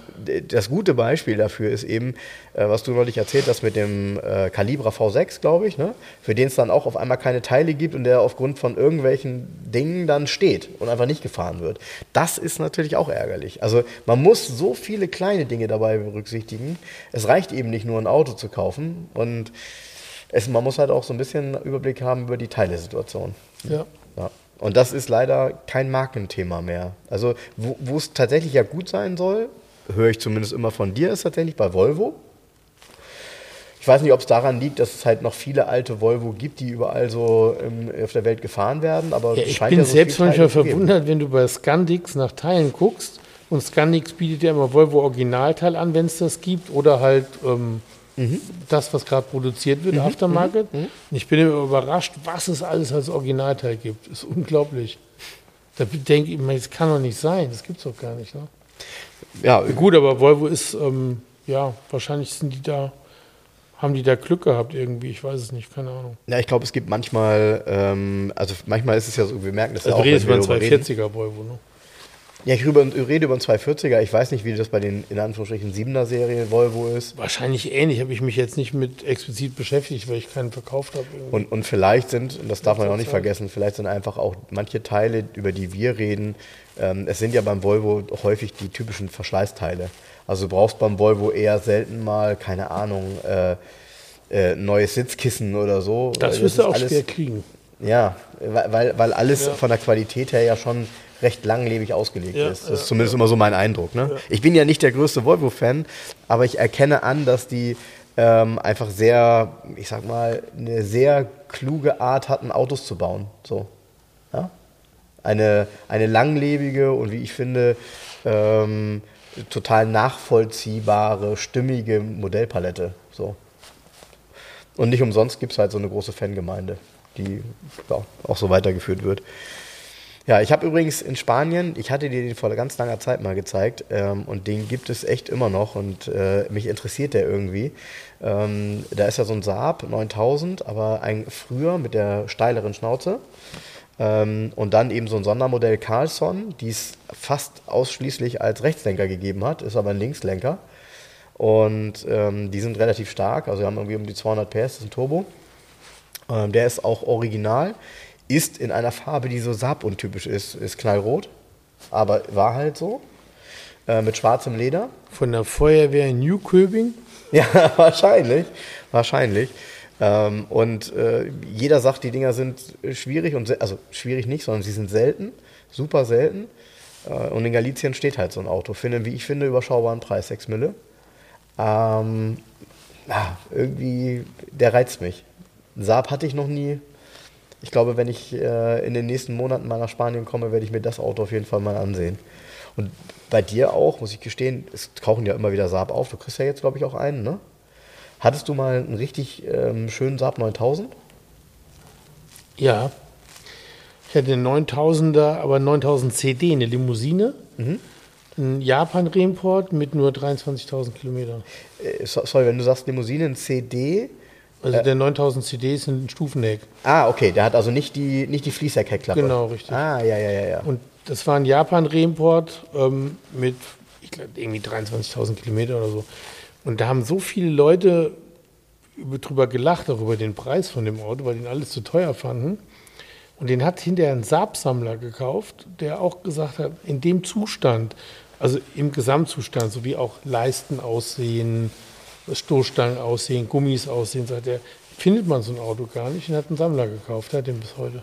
das gute Beispiel dafür ist eben, äh, was du neulich erzählt hast mit dem äh, Calibra V6, glaube ich, ne? für den es dann auch auf einmal keine Teile gibt und der aufgrund von irgendwelchen Dingen dann steht und einfach nicht gefahren wird. Das ist natürlich auch ärgerlich. Also man muss so viele kleine Dinge dabei berücksichtigen. Es reicht eben nicht nur ein Auto zu kaufen und es, man muss halt auch so ein bisschen Überblick haben über die Teilesituation. Ja. Ja. Und das ist leider kein Markenthema mehr. Also, wo wo es tatsächlich ja gut sein soll, höre ich zumindest immer von dir, ist tatsächlich bei Volvo. Ich weiß nicht, ob es daran liegt, dass es halt noch viele alte Volvo gibt, die überall so ähm, auf der Welt gefahren werden. Aber Ja, ich bin ja so selbst manchmal verwundert, wenn du bei Scandix nach Teilen guckst und Scandix bietet ja immer Volvo Originalteil an, wenn es das gibt, oder halt ähm, Mhm. das, was gerade produziert wird, Aftermarket. Und ich bin immer überrascht, was es alles als Originalteil gibt. ist unglaublich. Da denke ich mir, das kann doch nicht sein, das gibt es doch gar nicht. Ne? Ja, Gut, aber Volvo ist, ähm, ja, wahrscheinlich sind die da, haben die da Glück gehabt irgendwie, ich weiß es nicht, keine Ahnung. ja, ich glaube, es gibt manchmal, ähm, also manchmal ist es ja so, wir merken das Also ja auch, redest wenn über wir einen darüber reden. 240er Volvo, ne? Ja, ich, rede über einen 240er. Ich weiß nicht, wie das bei den in Anführungsstrichen 7er Serie Volvo ist. Wahrscheinlich ähnlich, habe ich mich jetzt nicht mit explizit beschäftigt, weil ich keinen verkauft habe. Und, und vielleicht sind, und das darf man auch nicht vergessen, vielleicht sind einfach auch manche Teile, über die wir reden, ähm, es sind ja beim Volvo häufig die typischen Verschleißteile. Also du brauchst beim Volvo eher selten mal, keine Ahnung, äh, äh, neues Sitzkissen oder so. das Weil wirst du auch alles, schwer kriegen. Ja, weil, weil- weil alles Ja. von der Qualität her ja schon recht langlebig ausgelegt Ja, ist. Das ja, ist zumindest immer so mein Eindruck. Ne? Ich bin ja nicht der größte Volvo-Fan, aber ich erkenne an, dass die ähm, einfach sehr, ich sag mal, eine sehr kluge Art hatten, Autos zu bauen. So. Ja? Eine, eine langlebige und wie ich finde, ähm, total nachvollziehbare, stimmige Modellpalette. So. Und nicht umsonst gibt es halt so eine große Fangemeinde, die ja, auch so weitergeführt wird. Ja, ich habe übrigens in Spanien, ich hatte dir den vor ganz langer Zeit mal gezeigt ähm, und den gibt es echt immer noch und äh, mich interessiert der irgendwie. Ähm, da ist ja so ein Saab 9000, aber ein früher mit der steileren Schnauze. Ähm, und dann eben so ein Sondermodell Carlsson, die es fast ausschließlich als Rechtslenker gegeben hat, ist aber ein Linkslenker. Und ähm, die sind relativ stark, also wir haben irgendwie um die 200 PS, das ist ein Turbo. Ähm, der ist auch original, ist in einer Farbe, die so Saab-untypisch ist, ist knallrot, aber war halt so. Äh, mit schwarzem Leder. Von der Feuerwehr in Newköbing. Ja, wahrscheinlich. Wahrscheinlich. Ähm, und äh, jeder sagt, die Dinger sind schwierig und also schwierig nicht, sondern sie sind selten, super selten. Äh, und in Galizien steht halt so ein Auto. Finde, wie ich finde, überschaubaren Preis, 6 Mille. Ähm, ja, irgendwie, der reizt mich. Saab hatte ich noch nie. Ich glaube, wenn ich äh, in den nächsten Monaten mal nach Spanien komme, werde ich mir das Auto auf jeden Fall mal ansehen. Und bei dir auch, muss ich gestehen, es tauchen ja immer wieder Saab auf. Du kriegst ja jetzt, glaube ich, auch einen, ne? Hattest du mal einen richtig ähm, schönen Saab 9000? Ja. Ich hatte einen 9000er, aber 9000 CD, eine Limousine. Mhm. Ein Japan-Reimport mit nur 23.000 Kilometern. Äh, so- sorry, wenn du sagst Limousine, ein CD. Also der 9000 CD ist ein Stufenheck. Ah, okay, der hat also nicht die, nicht die Fließheck-Heckklappe. Genau, richtig. Ah, ja, ja, ja, ja. Und das war ein Japan-Reimport ähm, mit, ich glaube, irgendwie 23.000 Kilometer oder so. Und da haben so viele Leute über, drüber gelacht, auch über den Preis von dem Auto, weil die ihn alles zu teuer fanden. Und den hat hinterher ein Saab-Sammler gekauft, der auch gesagt hat, in dem Zustand, also im Gesamtzustand, so wie auch Leisten aussehen, Stoßstangen aussehen, Gummis aussehen, sagt er, findet man so ein Auto gar nicht und hat einen Sammler gekauft, hat den bis heute.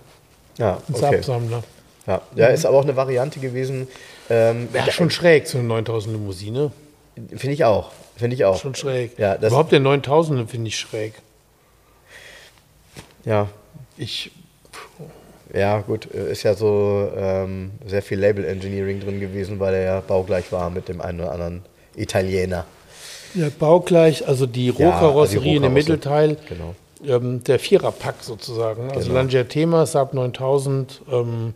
Ja, Ein okay. Saab-Sammler. Ja. ja, ist aber auch eine Variante gewesen. Ähm, Ja, schon schräg, so eine 9000 Limousine. Finde ich auch. Finde ich auch. Schon schräg. Ja, das- Überhaupt der 9000 finde ich schräg. Ja, Ich, ja, gut. äh, Ist ja so ähm, sehr viel Label Engineering drin gewesen, weil er ja baugleich war mit dem einen oder anderen Italiener. Ja, baugleich, also die Ja, Rohkarosserie also in dem Rohkarosse. Mittelteil, Genau. ähm, der Viererpack sozusagen. Also Genau. Langiatema, Saab 9000, ähm,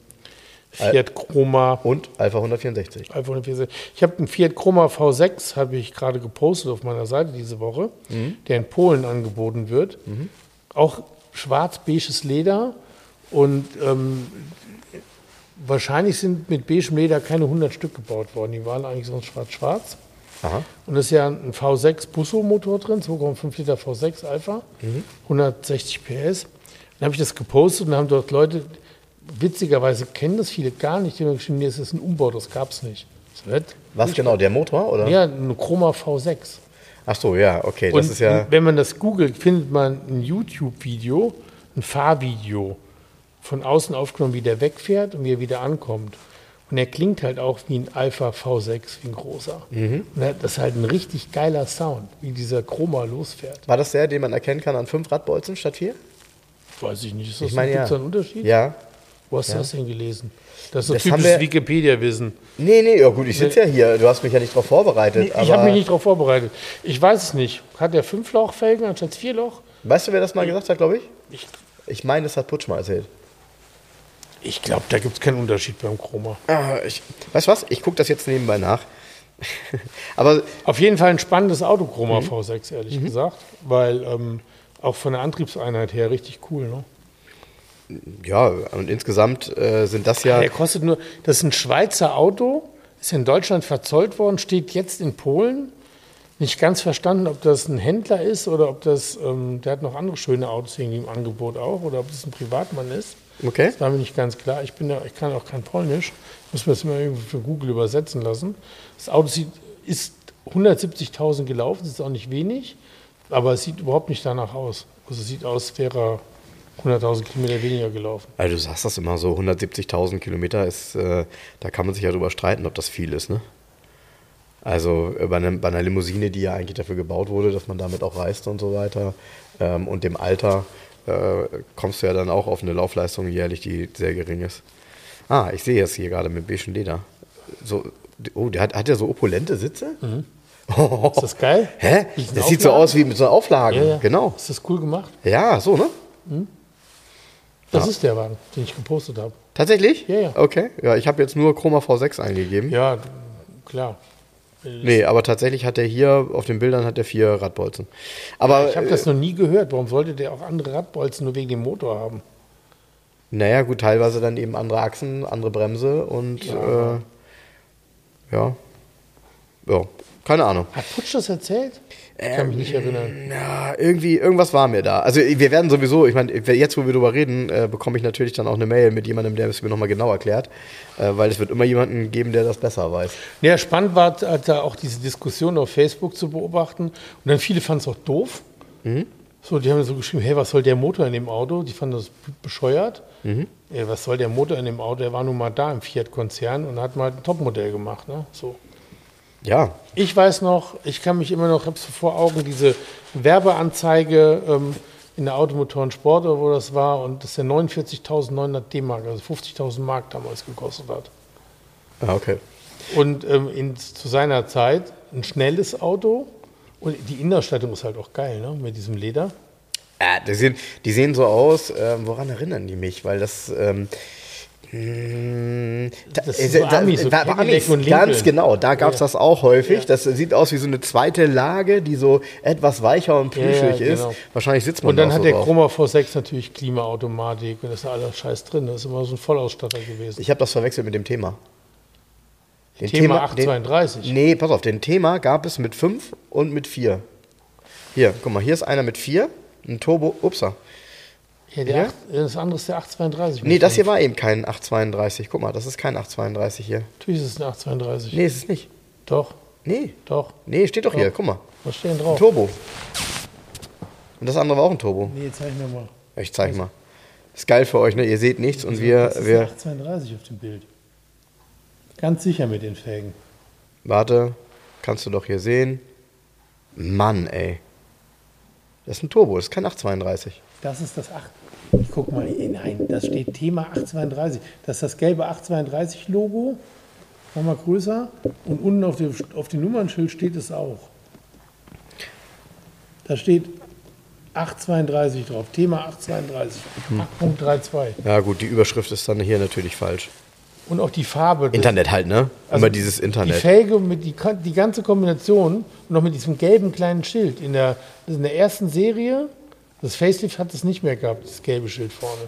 Fiat Chroma. Und Alpha 164. Alpha 164. Ich habe einen Fiat Chroma V6, habe ich gerade gepostet auf meiner Seite diese Woche, der in Polen angeboten wird. Auch schwarz-beiges Leder und ähm, wahrscheinlich sind mit beigem Leder keine 100 Stück gebaut worden. Die waren eigentlich sonst schwarz-schwarz. Aha. Und es ist ja ein V6 Busso-Motor drin, 2,5 Liter V6 Alpha, 160 PS. Dann habe ich das gepostet und haben dort Leute, witzigerweise kennen das viele gar nicht, die haben mir geschrieben, nee, das ist ein Umbau, das gab es nicht. Was genau, der Motor, oder? ja, ein Chroma V6. Ach so, ja, okay. Das und ist ja. wenn man das googelt, findet man ein YouTube-Video, ein Fahrvideo, von außen aufgenommen, wie der wegfährt und wie er wieder ankommt. Und er klingt halt auch wie ein Alpha V6, wie ein großer. Mhm. Das ist halt ein richtig geiler Sound, wie dieser Chroma losfährt. War das der, den man erkennen kann an fünf Radbolzen statt vier? Weiß ich nicht. Ist das Ich meine, ein, gibt's ja. da einen Unterschied? Ja. Wo hast du das denn gelesen? Das ist so Das typisches Wikipedia-Wissen. Nee, nee, ja gut, ich sitze ja hier. Du hast mich ja nicht darauf vorbereitet. Nee, ich habe mich nicht darauf vorbereitet. Ich weiß es nicht. Hat der Fünflochfelgen anstatt Vierloch? Weißt du, wer das mal gesagt hat, glaube ich? Ich, Ich meine, das hat Putsch mal erzählt. Ich glaube, da gibt es keinen Unterschied beim Chroma. Ah, ich, weißt du was? Ich gucke das jetzt nebenbei nach. aber Auf jeden Fall ein spannendes Auto, Mhm. Chroma V6, ehrlich gesagt. Weil ähm, auch von der Antriebseinheit her richtig cool. Ne? ja, und insgesamt äh, sind das ja. Der kostet nur, das ist ein Schweizer Auto, ist in Deutschland verzollt worden, steht jetzt in Polen. Nicht ganz verstanden, ob das ein Händler ist oder ob das, ähm, der hat noch andere schöne Autos irgendwie im Angebot auch oder ob das ein Privatmann ist. Okay. Das war mir nicht ganz klar. Ich, bin ja, ich kann auch kein Polnisch. Ich muss mir das immer irgendwie für Google übersetzen lassen. Das Auto sieht, ist 170.000 gelaufen, das ist auch nicht wenig, aber es sieht überhaupt nicht danach aus. Also es sieht aus, wäre er 100.000 Kilometer weniger gelaufen. Also du sagst das immer so, 170.000 Kilometer ist, äh, da kann man sich ja drüber streiten, ob das viel ist, ne? Also äh, bei, einem, bei einer Limousine, die ja eigentlich dafür gebaut wurde, dass man damit auch reist und so weiter, ähm, und dem Alter äh, kommst du ja dann auch auf eine Laufleistung jährlich, die sehr gering ist. Ah, ich sehe es hier gerade mit beigem Leder. So, oh, der hat, hat der so opulente Sitze? Oh, Ist das geil? Hä? Das sieht so Auflagen? aus wie mit so Auflagen. Ja, ja. Genau. Ist das cool gemacht? Ja, so, ne? Das Ja. ist der Wagen, den ich gepostet habe. Tatsächlich? Ja, ja. Okay. Ja, ich habe jetzt nur Chroma V6 eingegeben. Ja, klar. Nee, aber tatsächlich hat er hier, auf den Bildern hat er vier Radbolzen. Aber, Ich habe das noch nie gehört. Warum sollte der auch andere Radbolzen nur wegen dem Motor haben? äh, naja, gut, teilweise dann eben andere Achsen, andere Bremse und ja. Äh, ja. Ja, keine Ahnung. Hat Putsch das erzählt? Ich kann mich nicht erinnern. Ja, irgendwie, irgendwas war mir da. Also wir werden sowieso, ich meine, jetzt wo wir drüber reden, äh, bekomme ich natürlich dann auch eine Mail mit jemandem, der es mir nochmal genau erklärt, äh, weil es wird immer jemanden geben, der das besser weiß. Ja, spannend war halt da auch diese Diskussion auf Facebook zu beobachten. Und dann viele fanden es auch doof. So, die haben so geschrieben, hey, was soll der Motor in dem Auto? Die fanden das bescheuert. Ja, was soll der Motor in dem Auto? Er war nun mal da im Fiat-Konzern und hat mal ein Topmodell gemacht. Ne? So. Ja, Ich weiß noch, ich kann mich immer noch, habe so vor Augen, diese Werbeanzeige ähm, in der Automotoren Sport oder wo das war und das der 49.900 D-Mark, also 50.000 Mark damals gekostet hat. ah, okay. Und ähm, in, zu seiner Zeit ein schnelles Auto und die Innenausstattung ist halt auch geil, ne? mit diesem Leder. Ja, die, sehen, die sehen so aus, ähm, woran erinnern die mich? Weil das. Ähm, Das ist äh, so da- Amis, so da- Amis, und Lincoln. Ganz genau, da gab es Ja. das auch häufig. Ja. Das sieht aus wie so eine zweite Lage, die so etwas weicher und Ja, ja, plüschig genau. ist. Wahrscheinlich sitzt man Und dann hat so der. Chroma V6 natürlich Klimaautomatik und das ist ja alles scheiß drin. Das ist immer so ein Vollausstatter gewesen. Ich habe das verwechselt mit dem Thema. Den Thema den- 832. Nee, pass auf, den Thema gab es mit 5 und mit 4. Hier, guck mal, hier ist einer mit 4, ein Turbo, upsa. Ja, der Ja? acht- das andere ist der 832. Nee, das hier war eben kein 832. Guck mal, das ist kein 832 hier. Natürlich ist es ein 832. Nee, ist es nicht. Doch, Nee, doch. nee, steht doch hier, Doch. guck mal. Was steht denn Ein drauf? Turbo. Und das andere war auch ein Turbo. Nee, zeig mir mal. Ich zeig mal. Ist geil für euch, ne? Ihr seht nichts und wir, das ist wir. eine 832 auf dem Bild. Ganz sicher mit den Felgen. Warte, kannst du doch hier sehen. Mann, ey. Das ist ein Turbo, das ist kein 832. Das ist das 8. Ich guck mal, eh, nein, das steht Thema 832. Das ist das gelbe 832-Logo. Nochmal größer. Und unten auf dem, auf dem Nummernschild steht es auch. Da steht 832 drauf. Thema 832. 8.32. Ja, gut, die Überschrift ist dann hier natürlich falsch. Und auch die Farbe. Internet halt, ne? Also Immer dieses Die Internet. Felge mit die, die ganze Kombination und noch mit diesem gelben kleinen Schild. In der, in der ersten Serie, das Facelift hat es nicht mehr gehabt, das gelbe Schild vorne.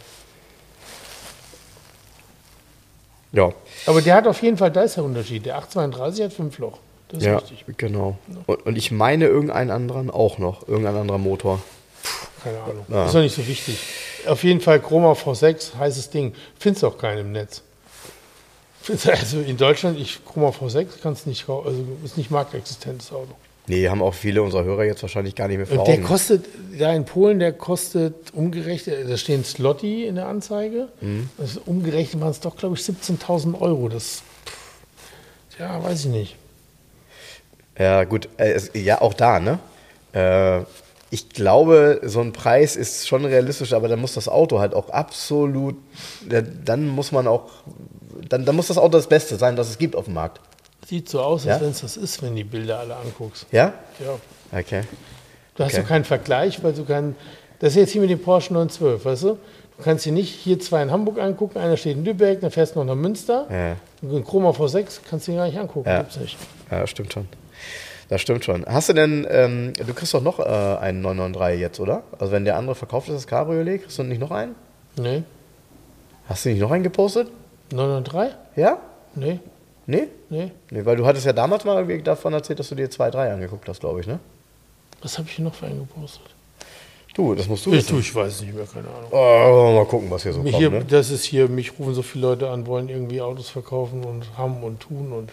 Ja, Aber der hat auf jeden Fall, da ist der Unterschied. Der 832 hat fünf Loch. Das ist ja, richtig. genau. Und, und ich meine irgendeinen anderen auch noch. Irgendein anderer Motor. Keine Ahnung. Ja. Ist doch nicht so wichtig. Auf jeden Fall Chroma V6, heißes Ding. Findest auch keinen im Netz. Also in Deutschland, ich Chroma V6 kannst nicht, kau- also ist nicht marktexistentes Auto. Nee, haben auch viele unserer Hörer jetzt wahrscheinlich gar nicht mehr vor Und der Augen. kostet, da in Polen, der kostet umgerechnet, da stehen Slotty in der Anzeige. Mhm. Das ist umgerechnet waren es doch, glaube ich, 17.000 Euro. Das, ja, weiß ich nicht. Ja, gut, äh, ja, auch da, ne? Äh, ich glaube, so ein Preis ist schon realistisch, aber dann muss das Auto halt auch absolut, dann muss man auch, dann, dann muss das Auto das Beste sein, das es gibt auf dem Markt. Sieht so aus, als Ja? wenn es das ist, wenn die Bilder alle anguckst. Ja? Ja. Okay. Du hast Okay. doch keinen Vergleich, weil du keinen. Das ist jetzt hier mit dem Porsche 912, weißt du? Du kannst dir nicht hier zwei in Hamburg angucken, einer steht in Lübeck, dann fährst du noch nach Münster. Ja. Und Den Chroma V6 kannst du dir gar nicht angucken, Ja. gibt's nicht. Ja, stimmt schon. Das stimmt schon. Hast du denn, ähm, du kriegst doch noch äh, einen 993 jetzt, oder? Also wenn der andere verkauft ist, das Cabriolet, kriegst du nicht noch einen? Nee. Hast du nicht noch einen gepostet? 993? Ja? Nee, Nee? Nee. Nee, weil du hattest ja damals mal davon erzählt, dass du dir zwei, drei angeguckt hast, glaube ich, ne? Was habe ich hier noch für einen gepostet? Du, das musst du Ich, wissen. du, ich weiß es nicht mehr, keine Ahnung. Oh, mal gucken, was hier so Mich kommt. hier, ne? Das ist hier, mich rufen so viele Leute an, wollen irgendwie Autos verkaufen und haben und tun und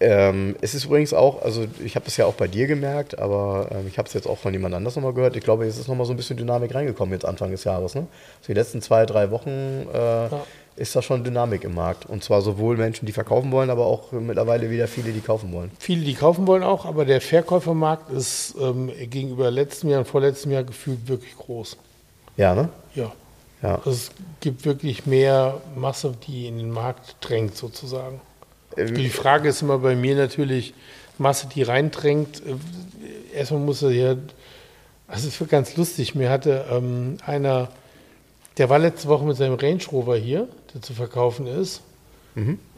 Ähm, es ist übrigens auch, also ich habe das ja auch bei dir gemerkt, aber ähm, ich habe es jetzt auch von jemand anders nochmal gehört. Ich glaube, jetzt ist nochmal so ein bisschen Dynamik reingekommen jetzt Anfang des Jahres. Ne? Also die letzten zwei, drei Wochen äh, ist da schon Dynamik im Markt. Und zwar sowohl Menschen, die verkaufen wollen, aber auch mittlerweile wieder viele, die kaufen wollen. viele, die kaufen wollen auch, aber der Verkäufermarkt ist ähm, gegenüber letztem Jahr und vorletztem Jahr gefühlt wirklich groß. Ja, ne? Ja. Ja. Also es gibt wirklich mehr Masse, die in den Markt drängt, sozusagen. Ähm, Die Frage ist immer bei mir natürlich, Masse, die reindrängt. äh, Erstmal muss er ja, also es wird ganz lustig. Mir hatte ähm, einer, der war letzte Woche mit seinem Range Rover hier, der zu verkaufen ist.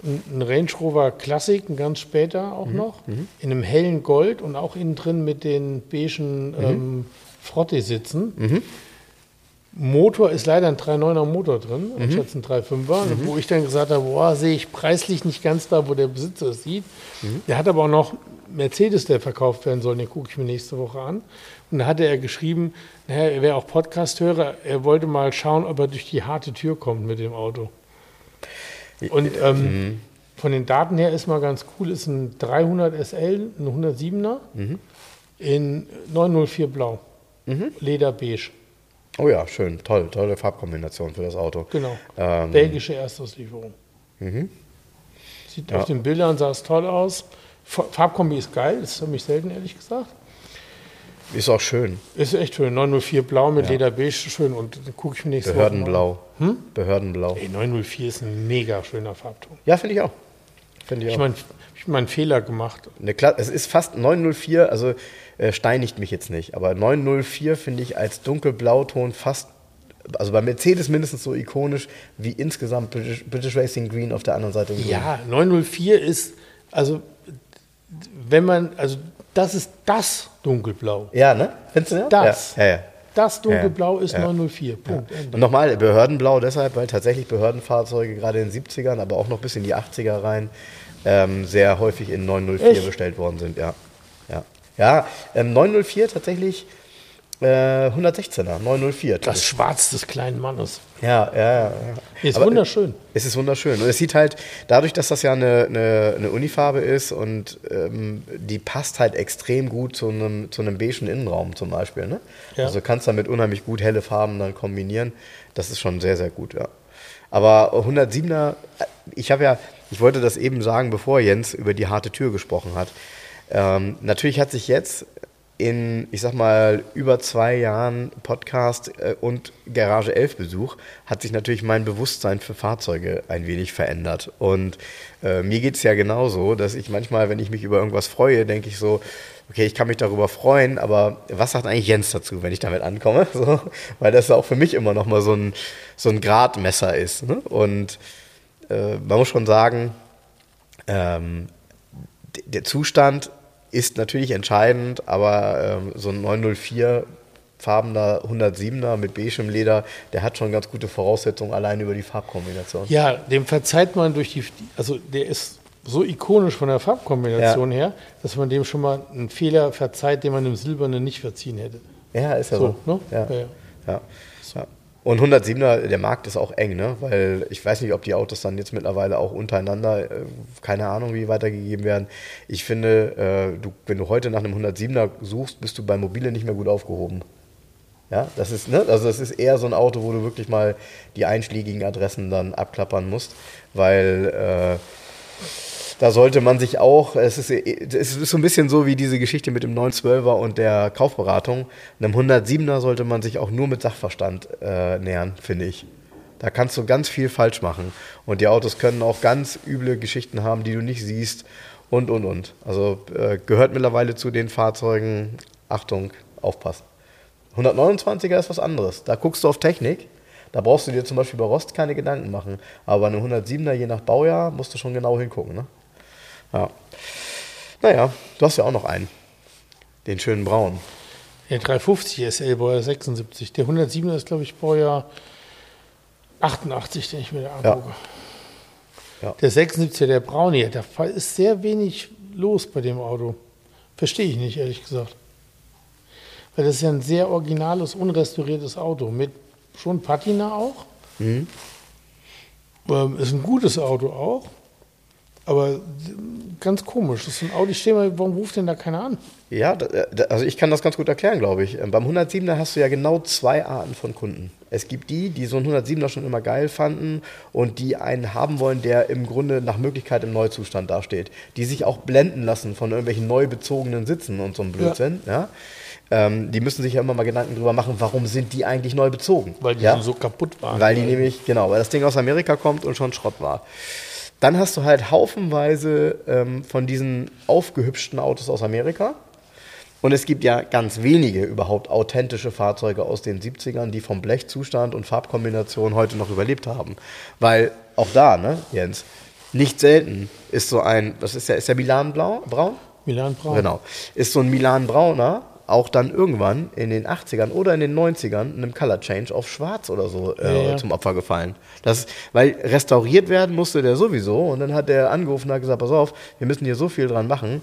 Ein, ein Range Rover Classic, ein ganz später auch noch, in einem hellen Gold und auch innen drin mit den beigen ähm, Frotte-Sitzen. Motor ist leider ein 3,9er Motor drin, anstatt ein 3,5er. Wo ich dann gesagt habe, boah, sehe ich preislich nicht ganz da, wo der Besitzer es sieht. Der hat aber auch noch Mercedes, der verkauft werden soll, den gucke ich mir nächste Woche an. Und da hatte er geschrieben, naja, er wäre auch Podcast-Hörer, er wollte mal schauen, ob er durch die harte Tür kommt mit dem Auto. Und ähm, von den Daten her ist mal ganz cool, ist ein 300 SL, ein 107er in 904 Blau, Leder beige. Oh ja, schön. Toll. Tolle Farbkombination für das Auto. Genau. Ähm, Belgische Erstauslieferung. Sieht Ja. auf den Bildern sah es toll aus. Fa- Farbkombi ist geil, das ist für mich selten, ehrlich gesagt. Ist auch schön. Ist echt schön. 904 Blau mit Ja. Leder beige, schön. Und gucke ich mir nächste Behördenblau. Hm? Behördenblau. Woche. Ey, 904 ist ein mega schöner Farbton. Ja, finde ich auch. Finde ich Ich meine, ich mal einen Fehler gemacht. Eine Kla es ist fast 904, also äh, steinigt mich jetzt nicht, aber 904 finde ich als dunkelblauton fast, also bei Mercedes mindestens so ikonisch wie insgesamt British, British Racing Green auf der anderen Seite. Ja, 904 ist, also, wenn man, also, das ist das Dunkelblau. Ja, ne? Findest du ja? Das. Ja, ja, ja. Das Dunkelblau ist ja. 904. Punkt. Und nochmal, Behördenblau deshalb, weil tatsächlich Behördenfahrzeuge gerade in den 70ern, aber auch noch bis in die 80er rein, ähm, sehr häufig in 904 Echt? bestellt worden sind, ja. Ja, ja ähm, 904 tatsächlich Äh, 116er, 904. Das Schwarz des kleinen Mannes. Ja, ja, ja. Ist Aber, wunderschön. Es ist wunderschön. Und es sieht halt, dadurch, dass das ja eine, eine, eine Unifarbe ist und ähm, die passt halt extrem gut zu einem, zu einem beigen Innenraum zum Beispiel. Ne? Ja. Also kannst damit unheimlich gut helle Farben dann kombinieren. Das ist schon sehr, sehr gut, ja. Aber 107er, ich habe ja, ich wollte das eben sagen, bevor Jens über die harte Tür gesprochen hat. Ähm, natürlich hat sich jetzt in, ich sag mal, über zwei Jahren Podcast äh, und Garage 11 Besuch hat sich natürlich mein Bewusstsein für Fahrzeuge ein wenig verändert. Und äh, mir geht es ja genauso, dass ich manchmal, wenn ich mich über irgendwas freue, denke ich so, okay, ich kann mich darüber freuen, aber was sagt eigentlich Jens dazu, wenn ich damit ankomme? So, weil das auch für mich immer noch mal so ein, so ein Gradmesser ist. Ne? Und äh, man muss schon sagen, ähm, der Zustand ist natürlich entscheidend, aber ähm, so ein 904 farbener 107er mit beigem Leder, der hat schon ganz gute Voraussetzungen allein über die Farbkombination. Ja, dem verzeiht man durch die, also der ist so ikonisch von der Farbkombination Ja. her, dass man dem schon mal einen Fehler verzeiht, den man dem Silbernen nicht verziehen hätte. Ja, ist ja so. So, ne? Ja. Ja, Ja, ja. ja. Und 107er, der Markt ist auch eng, ne? weil ich weiß nicht, ob die Autos dann jetzt mittlerweile auch untereinander, äh, keine Ahnung, wie weitergegeben werden. Ich finde, äh, du, wenn du heute nach einem 107er suchst, bist du bei Mobile nicht mehr gut aufgehoben. Ja, das ist, ne? Also das ist eher so ein Auto, wo du wirklich mal die einschlägigen Adressen dann abklappern musst, weil äh, da sollte man sich auch, es ist, es ist so ein bisschen so wie diese Geschichte mit dem 912er und der Kaufberatung. Einem 107er sollte man sich auch nur mit Sachverstand äh, nähern, finde ich. Da kannst du ganz viel falsch machen. Und die Autos können auch ganz üble Geschichten haben, die du nicht siehst und, und, und. Also äh, gehört mittlerweile zu den Fahrzeugen, Achtung, aufpassen. 129er ist was anderes. Da guckst du auf Technik. Da brauchst du dir zum Beispiel bei Rost keine Gedanken machen. Aber bei einem 107er, je nach Baujahr, musst du schon genau hingucken. Ne? Ja. Naja, du hast ja auch noch einen. Den schönen Braun. Der 350 SL Baujahr 76. Der 107er ist, glaube ich, Baujahr 88, den ich mir da Ja. angucke. Ja. Der 76er, der Brauni, da ist sehr wenig los bei dem Auto. Verstehe ich nicht, ehrlich gesagt. Weil das ist ja ein sehr originales, unrestauriertes Auto. Mit schon Patina auch. Mhm. Ähm, ist ein gutes Auto auch. Aber ganz komisch. Das ist ein mal, warum ruft denn da keiner an? Ja, da, also ich kann das ganz gut erklären, glaube ich. Ähm, Beim 107er hast du ja genau zwei Arten von Kunden. Es gibt die, die so einen 107er schon immer geil fanden und die einen haben wollen, der im Grunde nach Möglichkeit im Neuzustand dasteht. Die sich auch blenden lassen von irgendwelchen neu bezogenen Sitzen und so einem Blödsinn. Ja. Ähm, die müssen sich ja immer mal Gedanken drüber machen, warum sind die eigentlich neu bezogen? Weil die ja? schon so kaputt waren. Weil die nämlich, genau, weil das Ding aus Amerika kommt und schon Schrott war. Dann hast du halt haufenweise ähm, von diesen aufgehübschten Autos aus Amerika. Und es gibt ja ganz wenige überhaupt authentische Fahrzeuge aus den 70ern, die vom Blechzustand und Farbkombination heute noch überlebt haben. Weil auch da, ne, Jens, nicht selten ist so ein, was ist der, ist der Milan Blau, Braun? Milan Braun. Genau. Ist so ein Milan Brauner auch dann irgendwann in den 80ern oder in den 90ern einem Color Change auf Schwarz oder so äh, Ja, zum Opfer gefallen. Das, weil restauriert werden musste der sowieso und dann hat der angerufen und hat gesagt, pass auf, wir müssen hier so viel dran machen,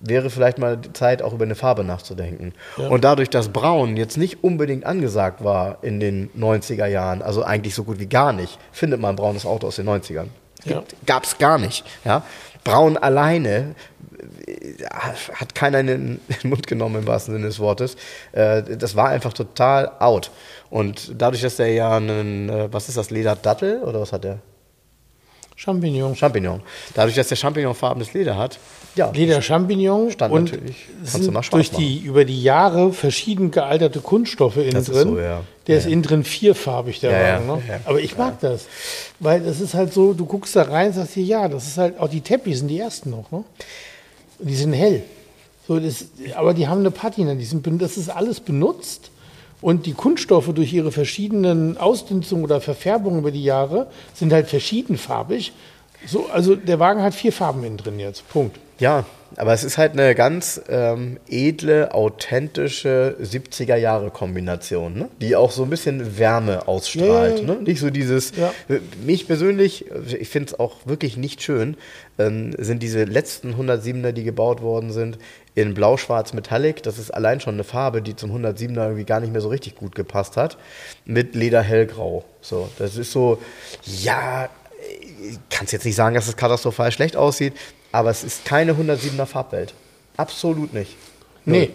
wäre vielleicht mal die Zeit, auch über eine Farbe nachzudenken. Ja. Und dadurch, dass Braun jetzt nicht unbedingt angesagt war in den 90er Jahren, also eigentlich so gut wie gar nicht, findet man ein braunes Auto aus den 90ern. Ja. Gab es gar nicht. Ja? Braun alleine hat keiner in den Mund genommen im wahrsten Sinne des Wortes. Äh, Das war einfach total out. Und dadurch, dass der ja einen, äh, was ist das, Lederdattel oder was hat der? Champignon. Champignon. Dadurch, dass der Champignon-farbenes Leder hat, ja, Leder Champignon Stand und natürlich. es Kannst du mal durch die über die Jahre verschieden gealterte Kunststoffe innen Das ist drin. so, ja. Der Ja, ist innen drin vierfarbig, der Ja, ja, Wagen. Ne? ja. Aber ich mag das. Weil das ist halt so, du guckst da rein und sagst dir, ja, das ist halt, auch die Teppich sind die ersten noch. Ne? Und die sind hell. So, das, aber die haben eine Patina, die sind, das ist alles benutzt. Und die Kunststoffe durch ihre verschiedenen Ausdünstungen oder Verfärbungen über die Jahre sind halt verschiedenfarbig. So, also der Wagen hat vier Farben innen drin jetzt. Punkt. Ja, aber es ist halt eine ganz ähm, edle, authentische 70er-Jahre-Kombination, ne? die auch so ein bisschen Wärme ausstrahlt. Ja, ja, ja. Ne? Nicht so dieses, Ja. mich persönlich, ich finde es auch wirklich nicht schön, ähm, sind diese letzten 107er, die gebaut worden sind, in blau-schwarz Metallic. Das ist allein schon eine Farbe, die zum 107er irgendwie gar nicht mehr so richtig gut gepasst hat. Mit Leder hellgrau. So, das ist so, ja, ich kann jetzt nicht sagen, dass es katastrophal schlecht aussieht, aber es ist keine 107er Farbwelt. Absolut nicht. Nee,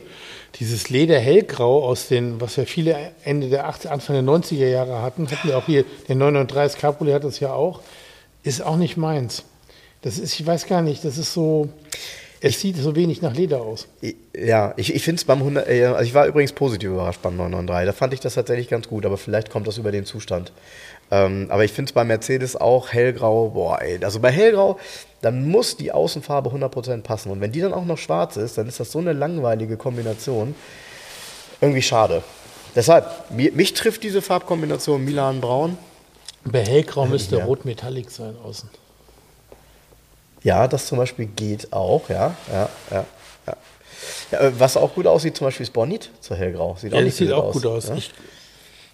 dieses Leder hellgrau aus den, was ja viele Ende der 80, Anfang der 90er Jahre hatten, hatten wir auch hier, der 993 Cabriolet hat das ja auch, ist auch nicht meins. Das ist, ich weiß gar nicht, das ist so, es sieht so wenig nach Leder aus. Ja, ich, ich finde es beim 100, äh, also ich war übrigens positiv überrascht beim 993. Da fand ich das tatsächlich ganz gut, aber vielleicht kommt das über den Zustand. Ähm, aber ich finde es bei Mercedes auch hellgrau, boah, ey, also bei hellgrau, dann muss die Außenfarbe 100% passen. Und wenn die dann auch noch schwarz ist, dann ist das so eine langweilige Kombination. Irgendwie schade. Deshalb, mi- mich trifft diese Farbkombination Milan Braun. Bei hellgrau müsste Ja. rot Metallic sein außen. Ja, das zum Beispiel geht auch, ja. ja, ja, ja. ja äh, was auch gut aussieht, zum Beispiel ist Bonit zu hellgrau. Sieht auch Ja, nicht das sieht auch gut aus. Ja? Ich,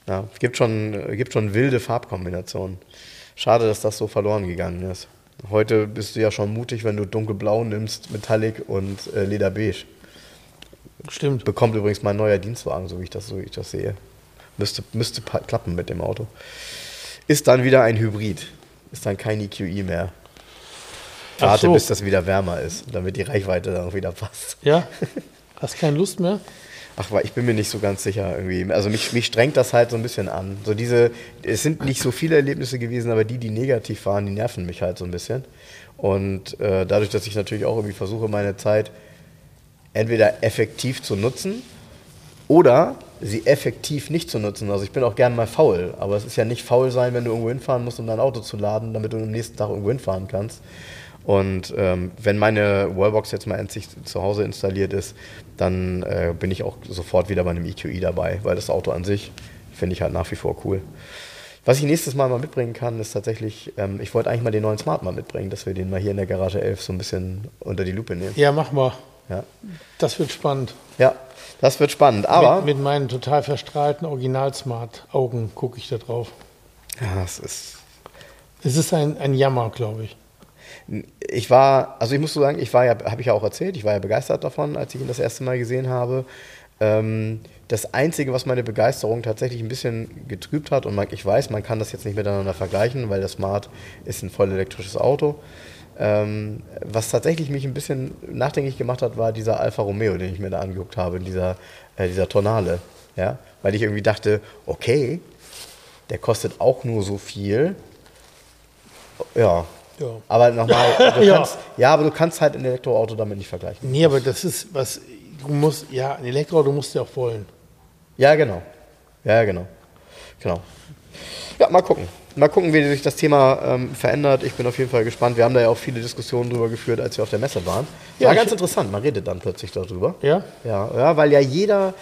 Ja, gibt schon, äh, gibt schon wilde Farbkombinationen. Schade, dass das so verloren gegangen ist. Heute bist du ja schon mutig, wenn du dunkelblau nimmst, Metallic und äh, Lederbeige. stimmt. Bekommt übrigens mein neuer Dienstwagen, so wie ich das, so wie ich das sehe. Müsste, müsste klappen mit dem Auto. Ist dann wieder ein Hybrid. Ist dann kein EQE mehr. Warte, so. bis das wieder wärmer ist, damit die Reichweite dann auch wieder passt. Ja? Hast keine Lust mehr? Ach, ich bin mir nicht so ganz sicher irgendwie. Also mich, mich strengt das halt so ein bisschen an. So diese, es sind nicht so viele Erlebnisse gewesen, aber die, die negativ waren, die nerven mich halt so ein bisschen. Und äh, dadurch, dass ich natürlich auch irgendwie versuche, meine Zeit entweder effektiv zu nutzen oder sie effektiv nicht zu nutzen. Also ich bin auch gern mal faul, aber es ist ja nicht faul sein, wenn du irgendwo hinfahren musst, um dein Auto zu laden, damit du am nächsten Tag irgendwo hinfahren kannst. Und ähm, wenn meine Wallbox jetzt mal endlich zu Hause installiert ist, dann äh, bin ich auch sofort wieder bei einem EQE dabei, weil das Auto an sich finde ich halt nach wie vor cool. Was ich nächstes Mal mal mitbringen kann, ist tatsächlich, ähm, ich wollte eigentlich mal den neuen Smart mal mitbringen, dass wir den mal hier in der Garage 11 so ein bisschen unter die Lupe nehmen. Ja, mach mal. Ja, Das wird spannend. ja das wird spannend. Aber mit, mit meinen total verstrahlten Original-Smart-Augen gucke ich da drauf. ja, es ist Es ist ein, ein Jammer, glaube ich. Ich war, also ich muss so sagen, ich war ja, habe ich ja auch erzählt, ich war ja begeistert davon, als ich ihn das erste Mal gesehen habe. Ähm, das Einzige, was meine Begeisterung tatsächlich ein bisschen getrübt hat, und man, ich weiß, man kann das jetzt nicht miteinander vergleichen, weil der Smart ist ein voll elektrisches Auto. Ähm, was tatsächlich mich ein bisschen nachdenklich gemacht hat, war dieser Alfa Romeo, den ich mir da angeguckt habe, dieser, äh, dieser Tonale. Ja? Weil ich irgendwie dachte, okay, der kostet auch nur so viel. Ja, Ja. aber nochmal, du Ja. kannst, ja, aber du kannst halt ein Elektroauto damit nicht vergleichen. Nee, aber das ist was, du musst, ja, ein Elektroauto musst du ja auch wollen. Ja, genau. Ja, genau. Genau. Ja, mal gucken. Mal gucken, wie sich das Thema ähm, verändert. Ich bin auf jeden Fall gespannt. Wir haben da ja auch viele Diskussionen drüber geführt, als wir auf der Messe waren. Ja, War ganz interessant. Man redet dann plötzlich darüber. Ja? Ja, ja, weil ja jeder,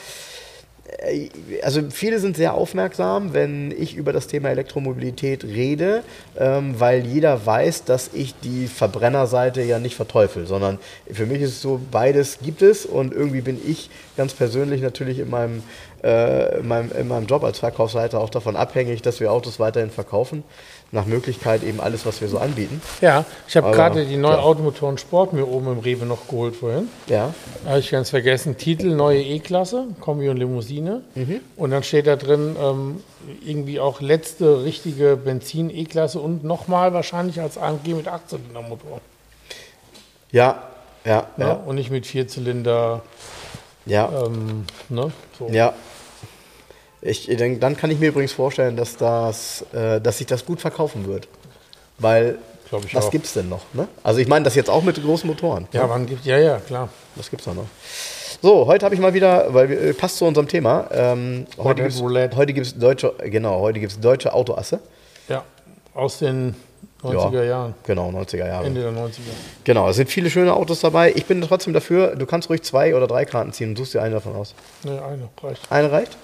also viele sind sehr aufmerksam, wenn ich über das Thema Elektromobilität rede, ähm, weil jeder weiß, dass ich die Verbrennerseite ja nicht verteufel, sondern für mich ist es so, beides gibt es und irgendwie bin ich ganz persönlich natürlich in meinem, äh, in meinem, in meinem Job als Verkaufsleiter auch davon abhängig, dass wir Autos weiterhin verkaufen. Nach Möglichkeit eben alles, was wir so anbieten. Ja, ich habe gerade die neue ja. Automotoren Sport mir oben im Rewe noch geholt vorhin. Ja. Habe ich ganz vergessen. Titel neue E-Klasse, Kombi und Limousine. Und dann steht da drin ähm, irgendwie auch letzte richtige Benzin-E-Klasse und nochmal wahrscheinlich als AMG mit 8-Zylinder-Motor. Ja, ja, Ne? ja, Und nicht mit Vierzylinder. ja. Ähm, ne? so. Ja. Ich denke, dann kann ich mir übrigens vorstellen, dass, das, äh, dass sich das gut verkaufen wird. Weil, was auch. gibt es denn noch? Ne? Also ich meine das jetzt auch mit großen Motoren. Ja, wann gibt ja, ja, klar. Was gibt's da noch? So, heute habe ich mal wieder, weil äh, passt zu unserem Thema. Ähm, heute gibt's, Roulette. heute gibt's deutsche, genau, heute gibt's deutsche Autoasse. Ja, aus den 90er Ja. Jahren. Genau, 90er Jahre. Ende der 90er. Genau, es sind viele schöne Autos dabei. Ich bin trotzdem dafür, du kannst ruhig zwei oder drei Karten ziehen und suchst dir eine davon aus. Ne, eine reicht. Eine reicht?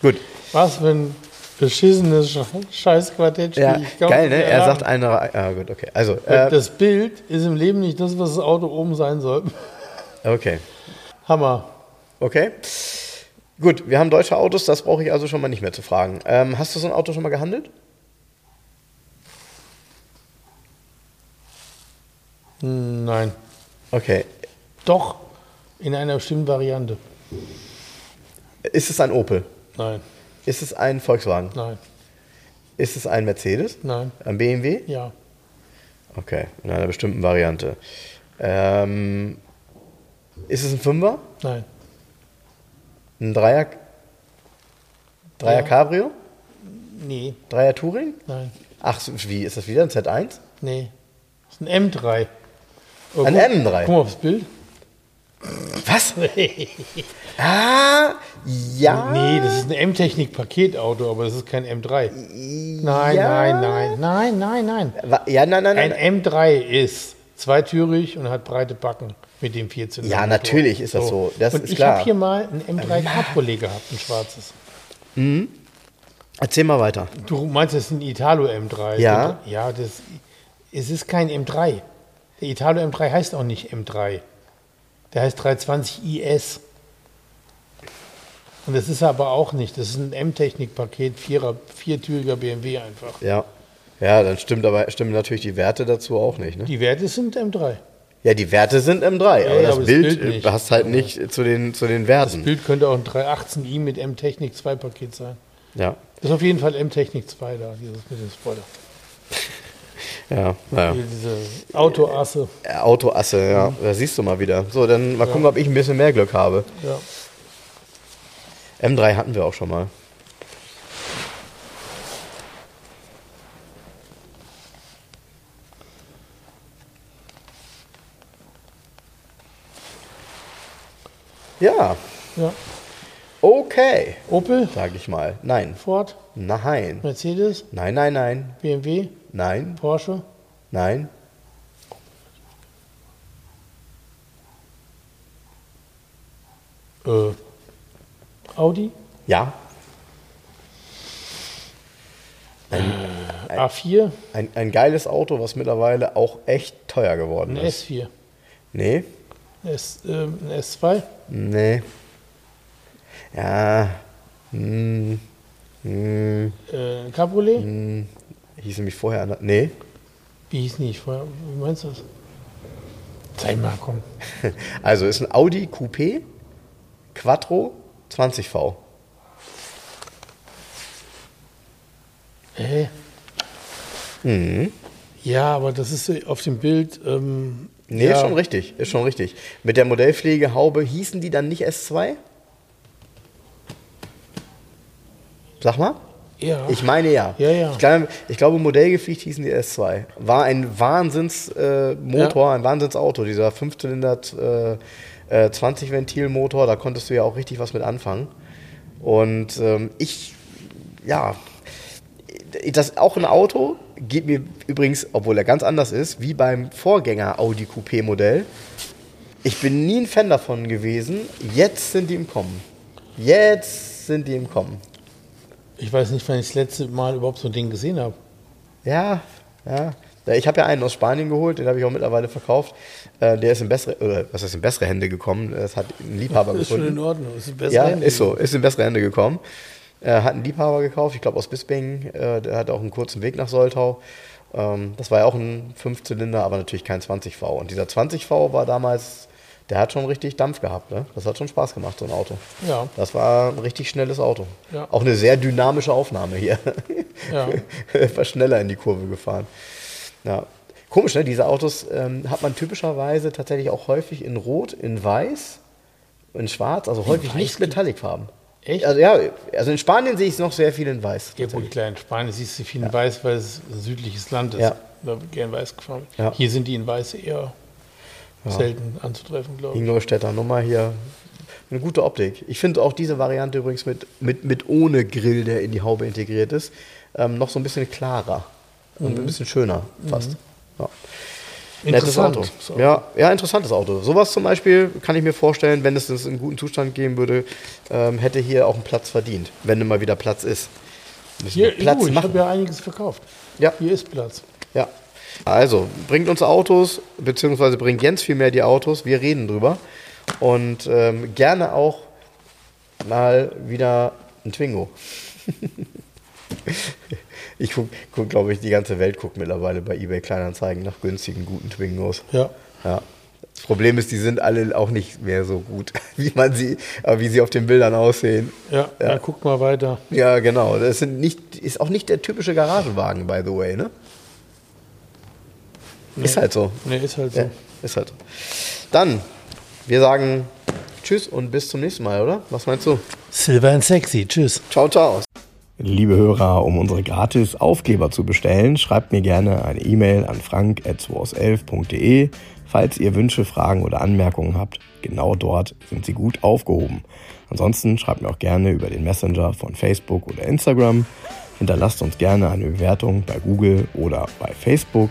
Gut. Was, wenn beschissenes Sch- Scheißquartett. Ja, geil, ne? Er sagt eine. Re- Ja, gut, okay. Also, äh, das Bild ist im Leben nicht das, was das Auto oben sein soll. okay. Hammer. Okay. Gut, wir haben deutsche Autos, das brauche ich also schon mal nicht mehr zu fragen. Ähm, hast du so ein Auto schon mal gehandelt? Nein. Okay. Doch, in einer bestimmten Variante. Ist es ein Opel? Nein, Ist es ein Volkswagen? nein, Ist es ein Mercedes? nein. Ein BMW? Ja, Okay, in einer bestimmten Variante. Ähm, ist es ein Fünfer? nein. Ein Dreier? Dreier Ja. Cabrio? Nee, Dreier Touring? nein, Ach, wie ist das wieder? Ein Z1? nee. Das ist ein M3. Aber Ein guck- M3? Guck mal aufs Bild. Was? ah, ja. Nee, das ist ein M-Technik-Paketauto, aber das ist kein M3. Nein, ja. nein, nein, nein, nein, nein. Ja, nein, nein, Ein nein. M3 ist zweitürig und hat breite Backen mit dem Vierzylinder. Ja, natürlich ist das so. Das und ich habe hier mal ein M3 Cabriolet gehabt, ein schwarzes. Erzähl mal weiter. Du meinst, das ist ein Italo M3? Ja. Ja, das, es ist kein M3. Der Italo M3 heißt auch nicht M3. Der heißt 320 IS. Und das ist er aber auch nicht. Das ist ein M-Technik-Paket, viertüriger BMW einfach. Ja. Ja, dann stimmt aber stimmen natürlich die Werte dazu auch nicht. Ne? Die Werte sind M3. Ja, die Werte sind M3, aber, ja, das, aber das Bild, Bild äh, passt halt nicht zu den, zu den Werten. Bild könnte auch ein 318i mit M-Technik 2 Paket sein. Ja, Ist auf jeden Fall M-Technik 2 da, dieses mit dem Spoiler. Ja, naja. Diese Autoasse. Äh, Autoasse, ja, da siehst du mal wieder. So, dann mal gucken, ob ich ein bisschen mehr Glück habe. Ja. M3 hatten wir auch schon mal. Ja, ja. okay, Opel, sage ich mal. Nein, Ford, nein, Mercedes, nein, nein, nein, BMW, nein, Porsche, nein, äh, Audi, ja. A4, Ein, ein geiles Auto, was mittlerweile auch echt teuer geworden ein ist. S4, Nee, S, ähm, ein S2, nee. Ja, hm, hm, äh, ein Cabriolet. hm. Hieß nämlich vorher anders. Nee. Wie hieß nicht vorher? Wie meinst du das? Zeig mal, komm. Also ist ein Audi Coupé Quattro 20V. Hä? Ja, aber das ist auf dem Bild. Ähm, Nee, ja, ist schon richtig, ist schon richtig. Mit der Modellpflegehaube hießen die dann nicht S2? Sag mal. Ja. Ich meine ja. Ja, ja. Ich, glaube, ich glaube, modellgepflegt hießen die S2. War ein Wahnsinnsmotor, äh, ein Wahnsinnsauto. Dieser 5-Zylinder äh, äh, 20-Ventil-Motor, da konntest du ja auch richtig was mit anfangen. Und ähm, ich, ja, das auch ein Auto, geht mir übrigens, obwohl er ganz anders ist, wie beim Vorgänger Audi Coupé Modell. Ich bin nie ein Fan davon gewesen. Jetzt sind die im Kommen. Jetzt sind die im Kommen. Ich weiß nicht, wann ich das letzte Mal überhaupt so ein Ding gesehen habe. Ja, ja. Ich habe ja einen aus Spanien geholt, den habe ich auch mittlerweile verkauft. Äh, der ist in bessere, oder was heißt in bessere Hände gekommen. Das hat ein Liebhaber Das ist schon in gefunden. Ordnung. Ist besser Ja, Handy. ist so, ist in bessere Hände gekommen. Hat einen Liebhaber gekauft, ich glaube aus Bisping. Äh, der hat auch einen kurzen Weg nach Soltau. Ähm, das war ja auch ein Fünfzylinder, aber natürlich kein 20V. Und dieser 20V war damals, der hat schon richtig Dampf gehabt. Ne? Das hat schon Spaß gemacht, so ein Auto. Ja. Das war ein richtig schnelles Auto. Ja. Auch eine sehr dynamische Aufnahme hier. Ja. Etwas schneller in die Kurve gefahren. Ja. Komisch, ne? Diese Autos ähm, hat man typischerweise tatsächlich auch häufig in Rot, in Weiß, in Schwarz, also häufig Weiß nicht Metallicfarben. Echt? Also ja, also in Spanien sehe ich es noch sehr viel in Weiß. Ja, gut, klar, in Spanien siehst du viel in weiß, weil es ein südliches Land ist. Ja. Da wird gern weiß gefahren. Ja. Hier sind die in weiß eher selten anzutreffen, glaube ich. Ingolstädter Nummer hier. Eine gute Optik. Ich finde auch diese Variante übrigens mit, mit, mit ohne Grill, der in die Haube integriert ist, ähm, noch so ein bisschen klarer. Und ein bisschen schöner fast. Ja. Nettes Interessant. Auto. So. Ja, ja, interessantes Auto. Sowas zum Beispiel kann ich mir vorstellen, wenn es das in guten Zustand geben würde, ähm, hätte hier auch einen Platz verdient, wenn immer wieder Platz ist. Müssen Hier, Platz du, ich habe ja einiges verkauft. Ja. Hier ist Platz. Ja. Also, bringt uns Autos, beziehungsweise bringt Jens vielmehr die Autos. Wir reden drüber. Und ähm, gerne auch mal wieder ein Twingo. ich guck, guck glaube ich, die ganze Welt guckt mittlerweile bei eBay Kleinanzeigen nach günstigen, guten Twingos. Ja. Ja. Das Problem ist, die sind alle auch nicht mehr so gut, wie man sie, äh, wie sie auf den Bildern aussehen. Ja, Ja. guck mal weiter. Ja, genau. Das sind nicht, ist auch nicht der typische Garagenwagen, by the way, ne? Ist halt so. Nee, ist halt so. Ja, ist halt so. Dann, wir sagen Tschüss und bis zum nächsten Mal, oder? Was meinst du? Silver and Sexy. Tschüss. Ciao, ciao. Liebe Hörer, um unsere gratis Aufkleber zu bestellen, schreibt mir gerne eine E-Mail an frank.11.de. Falls ihr Wünsche, Fragen oder Anmerkungen habt, genau dort sind sie gut aufgehoben. Ansonsten schreibt mir auch gerne über den Messenger von Facebook oder Instagram. Hinterlasst uns gerne eine Bewertung bei Google oder bei Facebook.